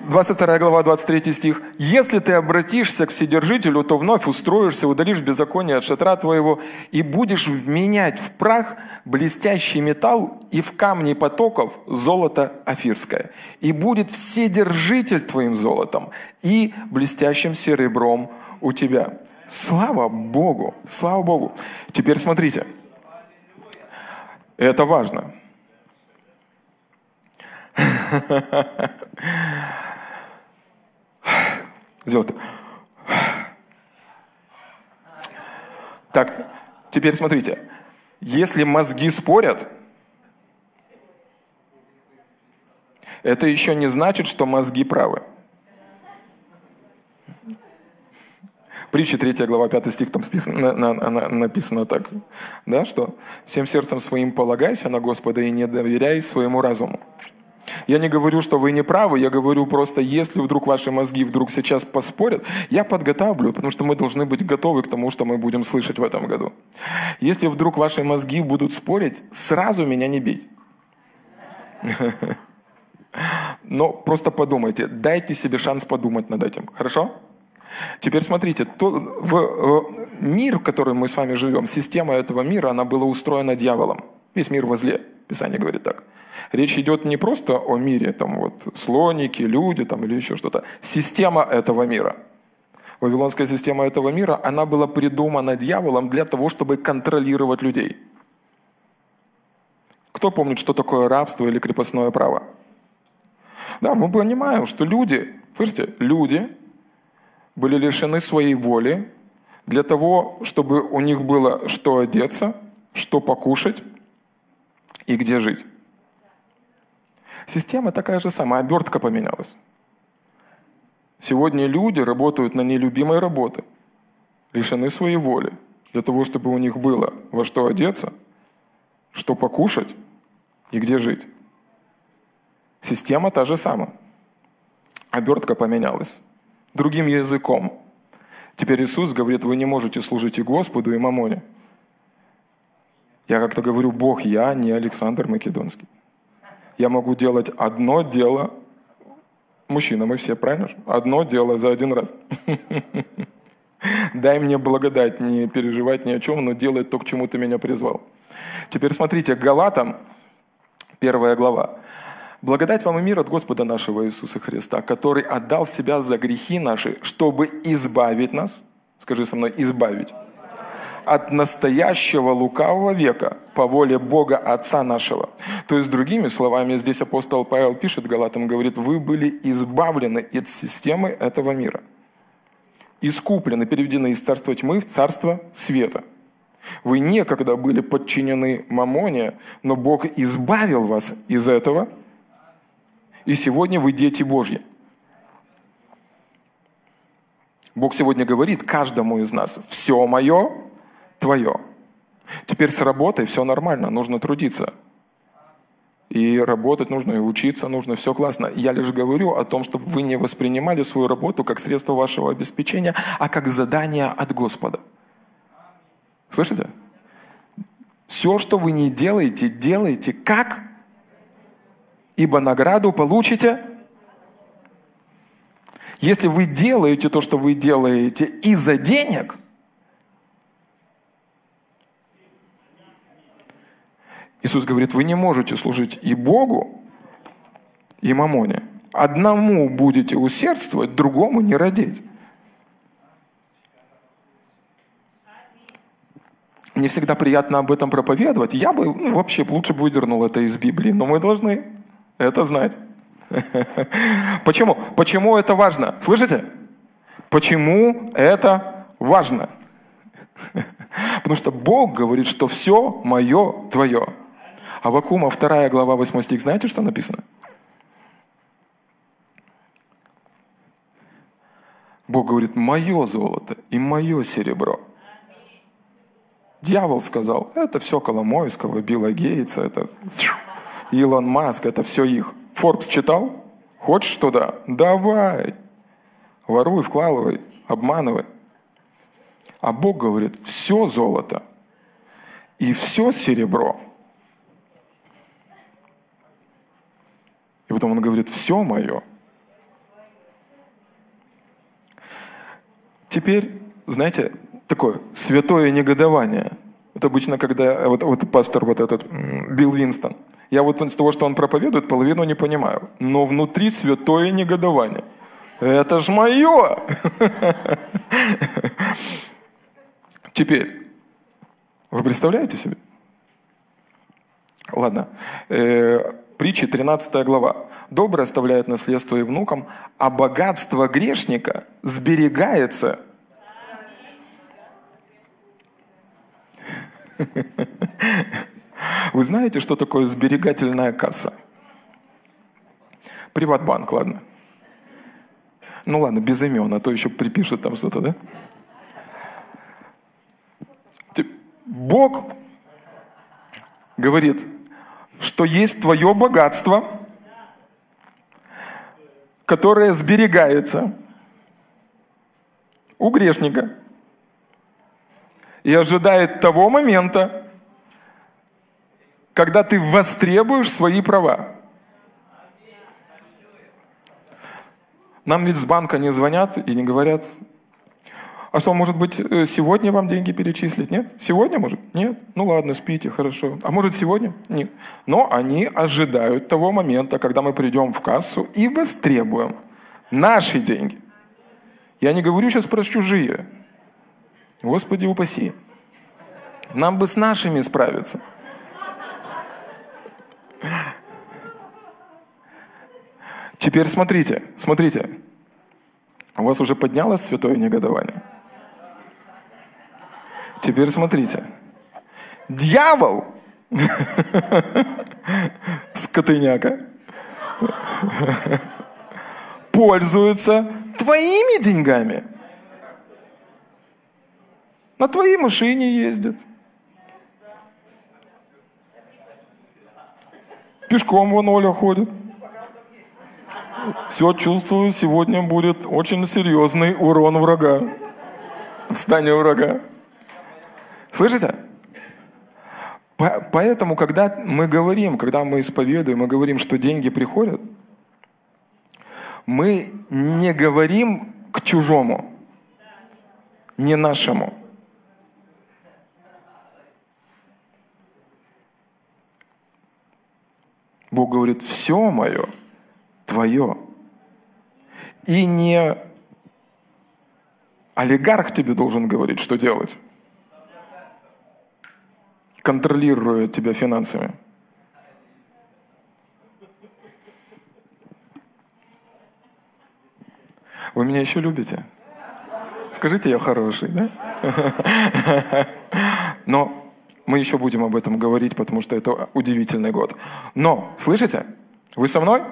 22 глава, 23 стих. «Если ты обратишься к Вседержителю, то вновь устроишься, удалишь беззаконие от шатра твоего и будешь вменять в прах блестящий металл и в камни потоков золото афирское. И будет Вседержитель твоим золотом и блестящим серебром у тебя». Слава Богу! Слава Богу! Теперь смотрите. Это важно. Сделать. Так, теперь смотрите. Если мозги спорят, это еще не значит, что мозги правы. Притча 3 глава 5 стих, там написано, на, на, написано так, да, что «Всем сердцем своим полагайся на Господа и не доверяй своему разуму». Я не говорю, что вы не правы, я говорю просто, если вдруг ваши мозги вдруг сейчас поспорят, я подготавливаю, потому что мы должны быть готовы к тому, что мы будем слышать в этом году. Если вдруг ваши мозги будут спорить, сразу меня не бить. Но просто подумайте, дайте себе шанс подумать над этим. Хорошо? Теперь смотрите, то, в, в, мир, в котором мы с вами живем, система этого мира, она была устроена дьяволом. Весь мир возле. Писание говорит так. Речь идет не просто о мире, там вот слоники, люди там, или еще что-то. Система этого мира. Вавилонская система этого мира, она была придумана дьяволом для того, чтобы контролировать людей. Кто помнит, что такое рабство или крепостное право? Да, мы понимаем, что люди, слышите, люди были лишены своей воли для того, чтобы у них было что одеться, что покушать и где жить. Система такая же самая, обертка поменялась. Сегодня люди работают на нелюбимой работе, лишены своей воли, для того, чтобы у них было во что одеться, что покушать и где жить. Система та же самая. Обертка поменялась. Другим языком. Теперь Иисус говорит, вы не можете служить и Господу, и Мамоне. Я как-то говорю, Бог, я не Александр Македонский я могу делать одно дело. Мужчина, мы все, правильно? Одно дело за один раз. Дай мне благодать, не переживать ни о чем, но делать то, к чему ты меня призвал. Теперь смотрите, Галатам, первая глава. Благодать вам и мир от Господа нашего Иисуса Христа, который отдал себя за грехи наши, чтобы избавить нас, скажи со мной, избавить, от настоящего лукавого века по воле Бога Отца нашего. То есть, другими словами, здесь апостол Павел пишет Галатам, говорит, вы были избавлены от системы этого мира. Искуплены, переведены из царства тьмы в царство света. Вы некогда были подчинены мамоне, но Бог избавил вас из этого – и сегодня вы дети Божьи. Бог сегодня говорит каждому из нас, все мое, твое. Теперь с работой все нормально, нужно трудиться. И работать нужно, и учиться нужно, все классно. Я лишь говорю о том, чтобы вы не воспринимали свою работу как средство вашего обеспечения, а как задание от Господа. Слышите? Все, что вы не делаете, делайте как ибо награду получите. Если вы делаете то, что вы делаете из-за денег, Иисус говорит, вы не можете служить и Богу, и мамоне. Одному будете усердствовать, другому не родить. Не всегда приятно об этом проповедовать. Я бы ну, вообще лучше бы выдернул это из Библии, но мы должны это знать. Почему? Почему это важно? Слышите? Почему это важно? Потому что Бог говорит, что все мое твое. А Вакума 2 глава 8 стих, знаете, что написано? Бог говорит, мое золото и мое серебро. Дьявол сказал, это все Коломойского, Билла Гейтса, это Илон Маск, это все их. Форбс читал? Хочешь туда? Давай. Воруй, вкладывай, обманывай. А Бог говорит, все золото и все серебро. И потом он говорит, все мое. Теперь, знаете, такое святое негодование. Вот обычно, когда вот, вот пастор вот этот Билл Винстон – я вот из того, что он проповедует, половину не понимаю. Но внутри святое негодование. Это ж мое! Теперь, вы представляете себе? Ладно. Притчи 13 глава. Добрый оставляет наследство и внукам, а богатство грешника сберегается. Вы знаете, что такое сберегательная касса? Приватбанк, ладно. Ну ладно, без имен, а то еще припишут там что-то, да? Бог говорит, что есть твое богатство, которое сберегается у грешника и ожидает того момента, когда ты востребуешь свои права. Нам ведь с банка не звонят и не говорят, а что, может быть, э, сегодня вам деньги перечислить? Нет? Сегодня, может? Нет? Ну ладно, спите, хорошо. А может, сегодня? Нет. Но они ожидают того момента, когда мы придем в кассу и востребуем наши деньги. Я не говорю сейчас про чужие. Господи упаси. Нам бы с нашими справиться. Теперь смотрите, смотрите. У вас уже поднялось святое негодование? Теперь смотрите. Дьявол, скотыняка, пользуется твоими деньгами. На твоей машине ездит. Пешком вон Оля ходит. Все чувствую, сегодня будет очень серьезный урон врага. Встание врага. Слышите? Поэтому, когда мы говорим, когда мы исповедуем, мы говорим, что деньги приходят, мы не говорим к чужому, не нашему. Бог говорит, все мое твое. И не олигарх тебе должен говорить, что делать, контролируя тебя финансами. Вы меня еще любите? Скажите, я хороший, да? Но мы еще будем об этом говорить, потому что это удивительный год. Но, слышите? Вы со мной?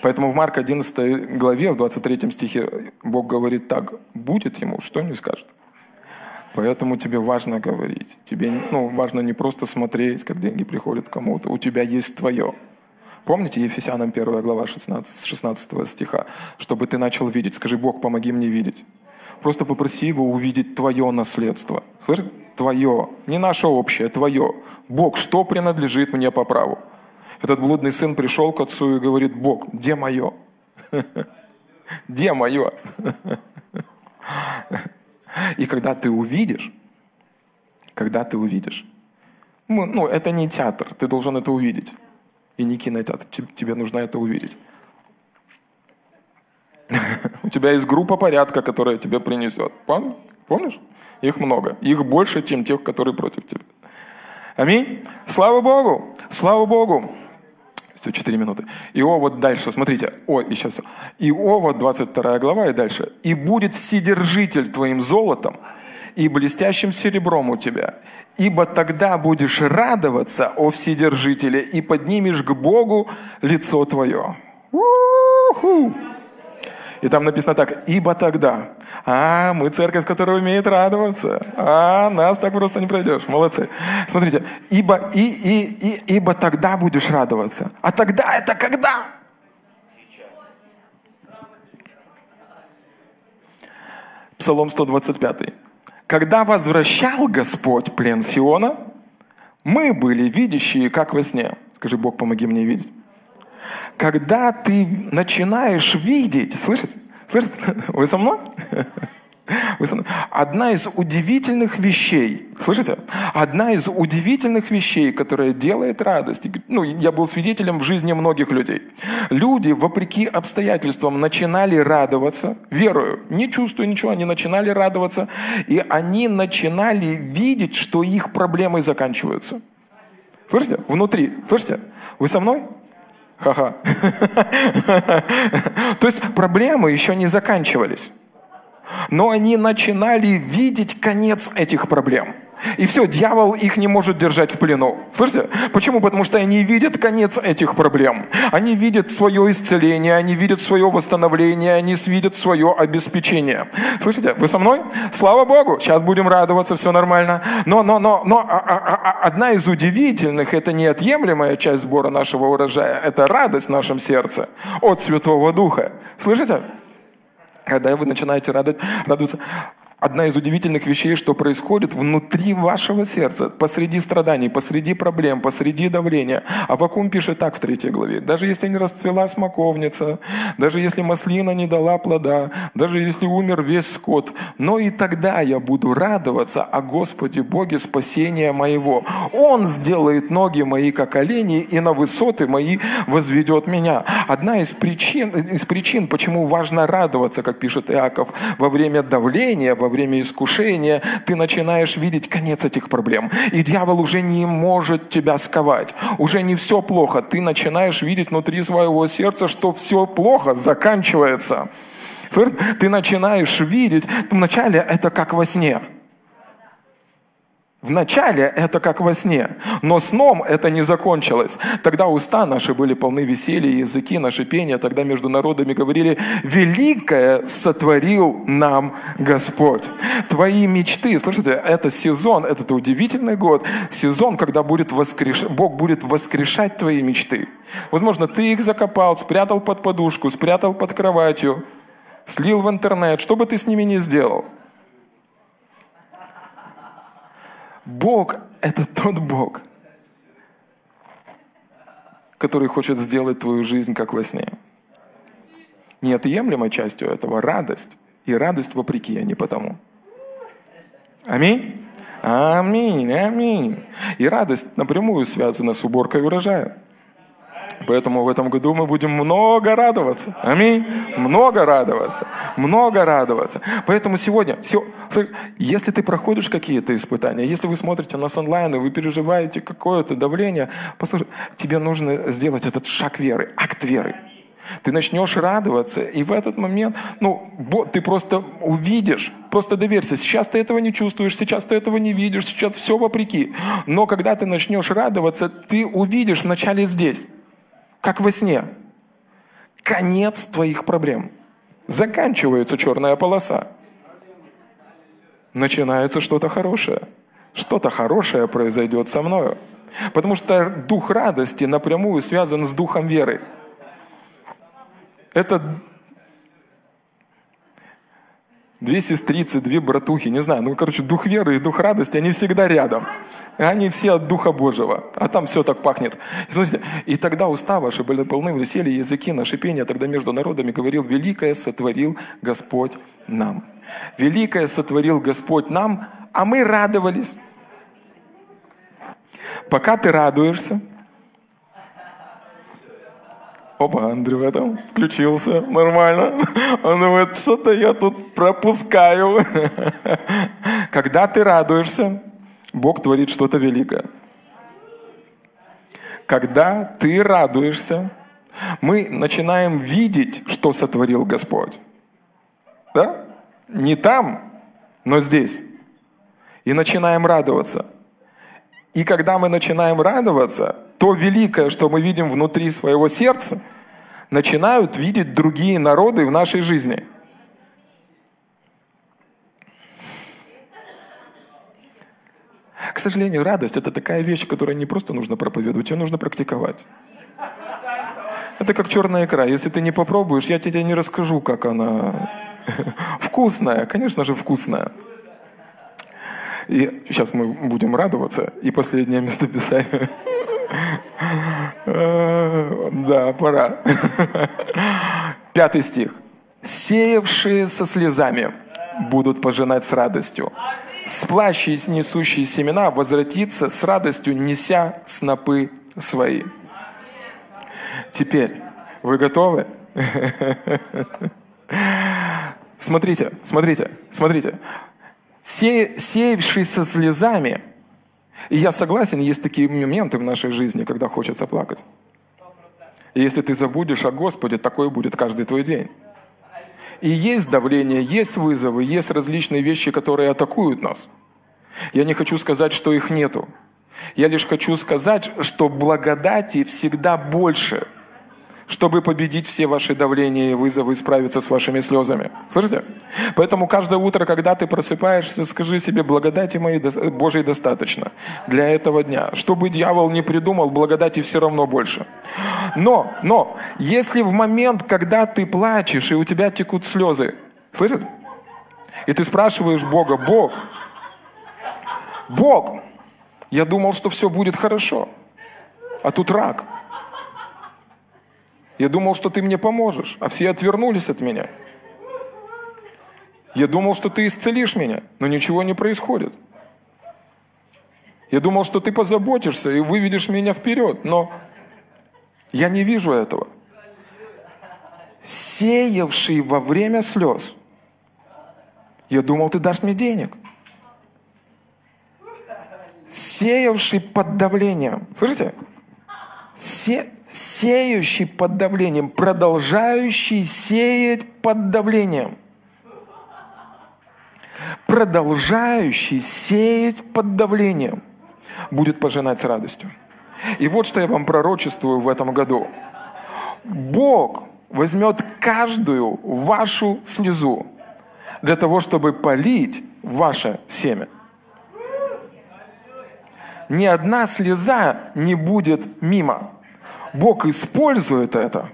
Поэтому в Марк 11 главе, в 23 стихе Бог говорит так, будет ему, что не скажет. Поэтому тебе важно говорить. Тебе ну, важно не просто смотреть, как деньги приходят кому-то. У тебя есть твое. Помните Ефесянам 1 глава 16, 16 стиха? Чтобы ты начал видеть. Скажи, Бог, помоги мне видеть. Просто попроси Его увидеть твое наследство. Слышишь? Твое. Не наше общее, твое. Бог, что принадлежит мне по праву? Этот блудный сын пришел к отцу и говорит, Бог, где мое? Где мое? И когда ты увидишь, когда ты увидишь, ну, это не театр, ты должен это увидеть. И не кинотеатр, тебе нужно это увидеть. У тебя есть группа порядка, которая тебе принесет. Помнишь? Их много. Их больше, чем тех, которые против тебя. Аминь. Слава Богу. Слава Богу. Все, 4 минуты. Иова дальше, смотрите. О, и сейчас все. Иова, 22 глава и дальше. «И будет вседержитель твоим золотом, и блестящим серебром у тебя. Ибо тогда будешь радоваться, о Вседержителе, и поднимешь к Богу лицо твое». У-ху! И там написано так, ибо тогда. А, мы церковь, которая умеет радоваться. А, нас так просто не пройдешь. Молодцы. Смотрите, ибо, и, и, и, ибо тогда будешь радоваться. А тогда это когда? Псалом 125. Когда возвращал Господь плен Сиона, мы были видящие, как во сне. Скажи, Бог, помоги мне видеть когда ты начинаешь видеть, слышите? Слышите? Вы со мной? Одна из удивительных вещей, слышите? Одна из удивительных вещей, которая делает радость. Ну, я был свидетелем в жизни многих людей. Люди, вопреки обстоятельствам, начинали радоваться, верую, не чувствуя ничего, они начинали радоваться, и они начинали видеть, что их проблемы заканчиваются. Слышите? Внутри. Слышите? Вы со мной? Ха-ха. То есть проблемы еще не заканчивались. Но они начинали видеть конец этих проблем – и все, дьявол их не может держать в плену. Слышите? Почему? Потому что они видят конец этих проблем. Они видят свое исцеление, они видят свое восстановление, они видят свое обеспечение. Слышите? Вы со мной? Слава Богу! Сейчас будем радоваться, все нормально. Но, но, но, но а, а, а, одна из удивительных, это неотъемлемая часть сбора нашего урожая, это радость в нашем сердце от Святого Духа. Слышите? Когда вы начинаете радоваться, одна из удивительных вещей, что происходит внутри вашего сердца, посреди страданий, посреди проблем, посреди давления. А Вакум пишет так в третьей главе. Даже если не расцвела смоковница, даже если маслина не дала плода, даже если умер весь скот, но и тогда я буду радоваться о Господе Боге спасения моего. Он сделает ноги мои, как олени, и на высоты мои возведет меня. Одна из причин, из причин, почему важно радоваться, как пишет Иаков, во время давления, во время искушения, ты начинаешь видеть конец этих проблем. И дьявол уже не может тебя сковать. Уже не все плохо. Ты начинаешь видеть внутри своего сердца, что все плохо заканчивается. Ты начинаешь видеть, вначале это как во сне – Вначале это как во сне, но сном это не закончилось. Тогда уста наши были полны веселья, языки наши пения, тогда между народами говорили, «Великое сотворил нам Господь». Твои мечты, слышите, это сезон, этот удивительный год, сезон, когда будет воскреш... Бог будет воскрешать твои мечты. Возможно, ты их закопал, спрятал под подушку, спрятал под кроватью, слил в интернет, что бы ты с ними ни сделал – Бог – это тот Бог, который хочет сделать твою жизнь как во сне. Неотъемлемой частью этого радость. И радость вопреки, а не потому. Аминь? Аминь, аминь. И радость напрямую связана с уборкой урожая. Поэтому в этом году мы будем много радоваться. Аминь. Много радоваться. Много радоваться. Поэтому сегодня, если ты проходишь какие-то испытания, если вы смотрите нас онлайн, и вы переживаете какое-то давление, послушай, тебе нужно сделать этот шаг веры, акт веры. Ты начнешь радоваться, и в этот момент, ну, ты просто увидишь, просто доверься. Сейчас ты этого не чувствуешь, сейчас ты этого не видишь, сейчас все вопреки. Но когда ты начнешь радоваться, ты увидишь вначале здесь, как во сне, конец твоих проблем. Заканчивается черная полоса. Начинается что-то хорошее. Что-то хорошее произойдет со мною. Потому что дух радости напрямую связан с духом веры. Это две сестрицы, две братухи, не знаю, ну, короче, дух веры и дух радости, они всегда рядом. И они все от Духа Божьего. А там все так пахнет. И смотрите, и тогда уста ваши были полны веселья, языки на шипение, тогда между народами говорил, великое сотворил Господь нам. Великое сотворил Господь нам, а мы радовались. Пока ты радуешься, Опа, Андрей в этом включился, нормально. Он думает, что-то я тут пропускаю. Когда ты радуешься, Бог творит что-то великое. Когда ты радуешься, мы начинаем видеть, что сотворил Господь. Да? Не там, но здесь. И начинаем радоваться. И когда мы начинаем радоваться, то великое, что мы видим внутри своего сердца, начинают видеть другие народы в нашей жизни. К сожалению, радость – это такая вещь, которую не просто нужно проповедовать, ее нужно практиковать. Это как черная икра. Если ты не попробуешь, я тебе не расскажу, как она вкусная. Конечно же, вкусная. И сейчас мы будем радоваться. И последнее местописание. Да, пора. Пятый стих. «Сеявшие со слезами будут пожинать с радостью. С плащей, несущие семена, возвратится с радостью, неся снопы свои». Теперь, вы готовы? Смотрите, смотрите, смотрите. Се, сеявший со слезами – и я согласен, есть такие моменты в нашей жизни, когда хочется плакать. И если ты забудешь о Господе, такое будет каждый твой день. И есть давление, есть вызовы, есть различные вещи, которые атакуют нас. Я не хочу сказать, что их нету. Я лишь хочу сказать, что благодати всегда больше – чтобы победить все ваши давления и вызовы и справиться с вашими слезами. Слышите? Поэтому каждое утро, когда ты просыпаешься, скажи себе, благодати моей Божьей достаточно для этого дня. Чтобы дьявол не придумал, благодати все равно больше. Но, но, если в момент, когда ты плачешь, и у тебя текут слезы, слышит? И ты спрашиваешь Бога, Бог, Бог, я думал, что все будет хорошо, а тут рак – я думал, что ты мне поможешь, а все отвернулись от меня. Я думал, что ты исцелишь меня, но ничего не происходит. Я думал, что ты позаботишься и выведешь меня вперед, но я не вижу этого. Сеявший во время слез. Я думал, ты дашь мне денег. Сеявший под давлением. Слышите? Се сеющий под давлением, продолжающий сеять под давлением. Продолжающий сеять под давлением будет пожинать с радостью. И вот что я вам пророчествую в этом году. Бог возьмет каждую вашу слезу для того, чтобы полить ваше семя. Ни одна слеза не будет мимо. Бог использует это,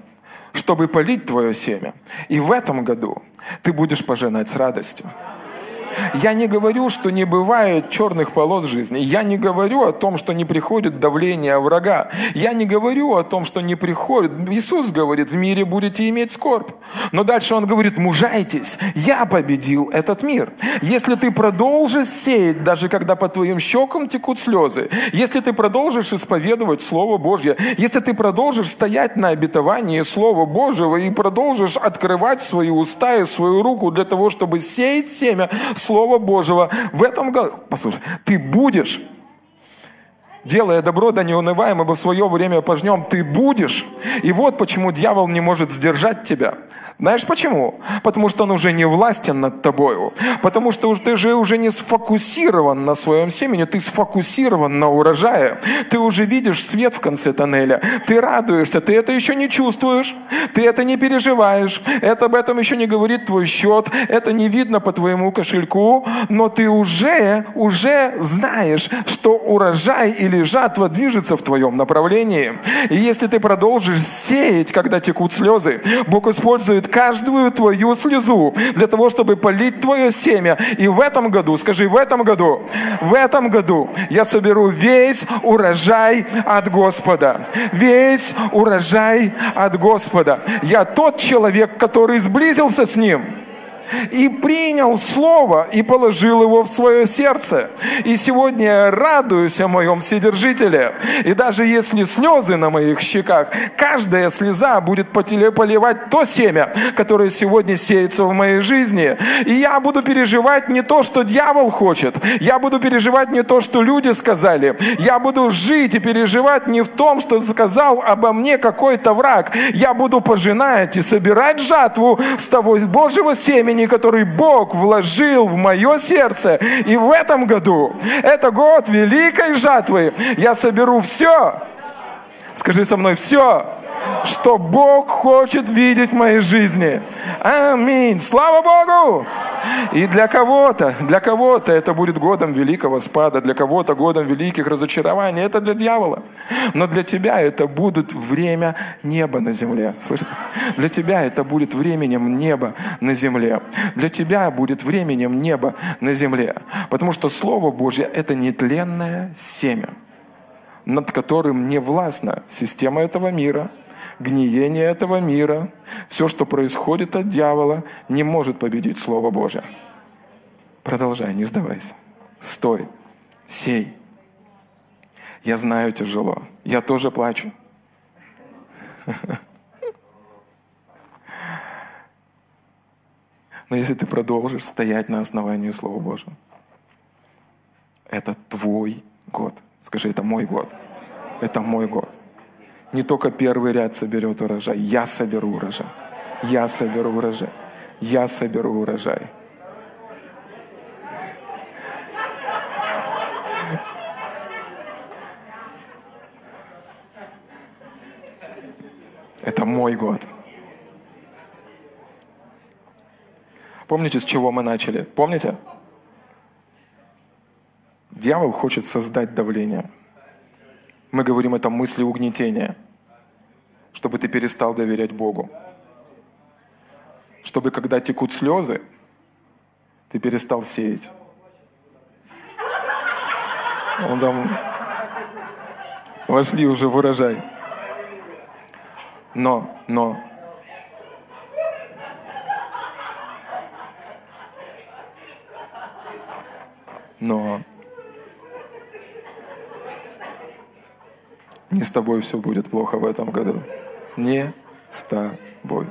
чтобы полить твое семя. И в этом году ты будешь пожинать с радостью. Я не говорю, что не бывает черных полос в жизни. Я не говорю о том, что не приходит давление врага. Я не говорю о том, что не приходит. Иисус говорит, в мире будете иметь скорбь. Но дальше Он говорит, мужайтесь, я победил этот мир. Если ты продолжишь сеять, даже когда по твоим щекам текут слезы, если ты продолжишь исповедовать Слово Божье, если ты продолжишь стоять на обетовании Слова Божьего и продолжишь открывать свои уста и свою руку для того, чтобы сеять семя Слова Божьего, в этом году, послушай, ты будешь делая добро, да не унываем, ибо в свое время пожнем, ты будешь. И вот почему дьявол не может сдержать тебя. Знаешь почему? Потому что он уже не властен над тобою. Потому что ты же уже не сфокусирован на своем семени, ты сфокусирован на урожае. Ты уже видишь свет в конце тоннеля. Ты радуешься, ты это еще не чувствуешь, ты это не переживаешь. Это об этом еще не говорит твой счет, это не видно по твоему кошельку, но ты уже, уже знаешь, что урожай или жатва движется в твоем направлении. И если ты продолжишь сеять, когда текут слезы, Бог использует каждую твою слезу для того, чтобы полить твое семя. И в этом году, скажи, в этом году, в этом году я соберу весь урожай от Господа. Весь урожай от Господа. Я тот человек, который сблизился с Ним и принял Слово и положил его в свое сердце. И сегодня я радуюсь о моем Вседержителе. И даже если слезы на моих щеках, каждая слеза будет поливать то семя, которое сегодня сеется в моей жизни. И я буду переживать не то, что дьявол хочет. Я буду переживать не то, что люди сказали. Я буду жить и переживать не в том, что сказал обо мне какой-то враг. Я буду пожинать и собирать жатву с того Божьего семени, времени, который Бог вложил в мое сердце. И в этом году, это год великой жатвы, я соберу все. Скажи со мной все, что Бог хочет видеть в моей жизни. Аминь. Слава Богу! И для кого-то, для кого-то это будет годом великого спада, для кого-то годом великих разочарований. Это для дьявола. Но для тебя это будет время неба на земле. Слышите? Для тебя это будет временем неба на земле. Для тебя будет временем неба на земле. Потому что Слово Божье – это нетленное семя, над которым не властна система этого мира – гниение этого мира, все, что происходит от дьявола, не может победить Слово Божье. Продолжай, не сдавайся. Стой, сей. Я знаю тяжело. Я тоже плачу. Но если ты продолжишь стоять на основании Слова Божьего, это твой год. Скажи, это мой год. Это мой год не только первый ряд соберет урожай, я соберу урожай. Я соберу урожай. Я соберу урожай. Это мой год. Помните, с чего мы начали? Помните? Дьявол хочет создать давление. Мы говорим это мысли угнетения чтобы ты перестал доверять Богу. Чтобы когда текут слезы, ты перестал сеять. Он там вошли уже в урожай. Но, но, но не с тобой все будет плохо в этом году не с тобой.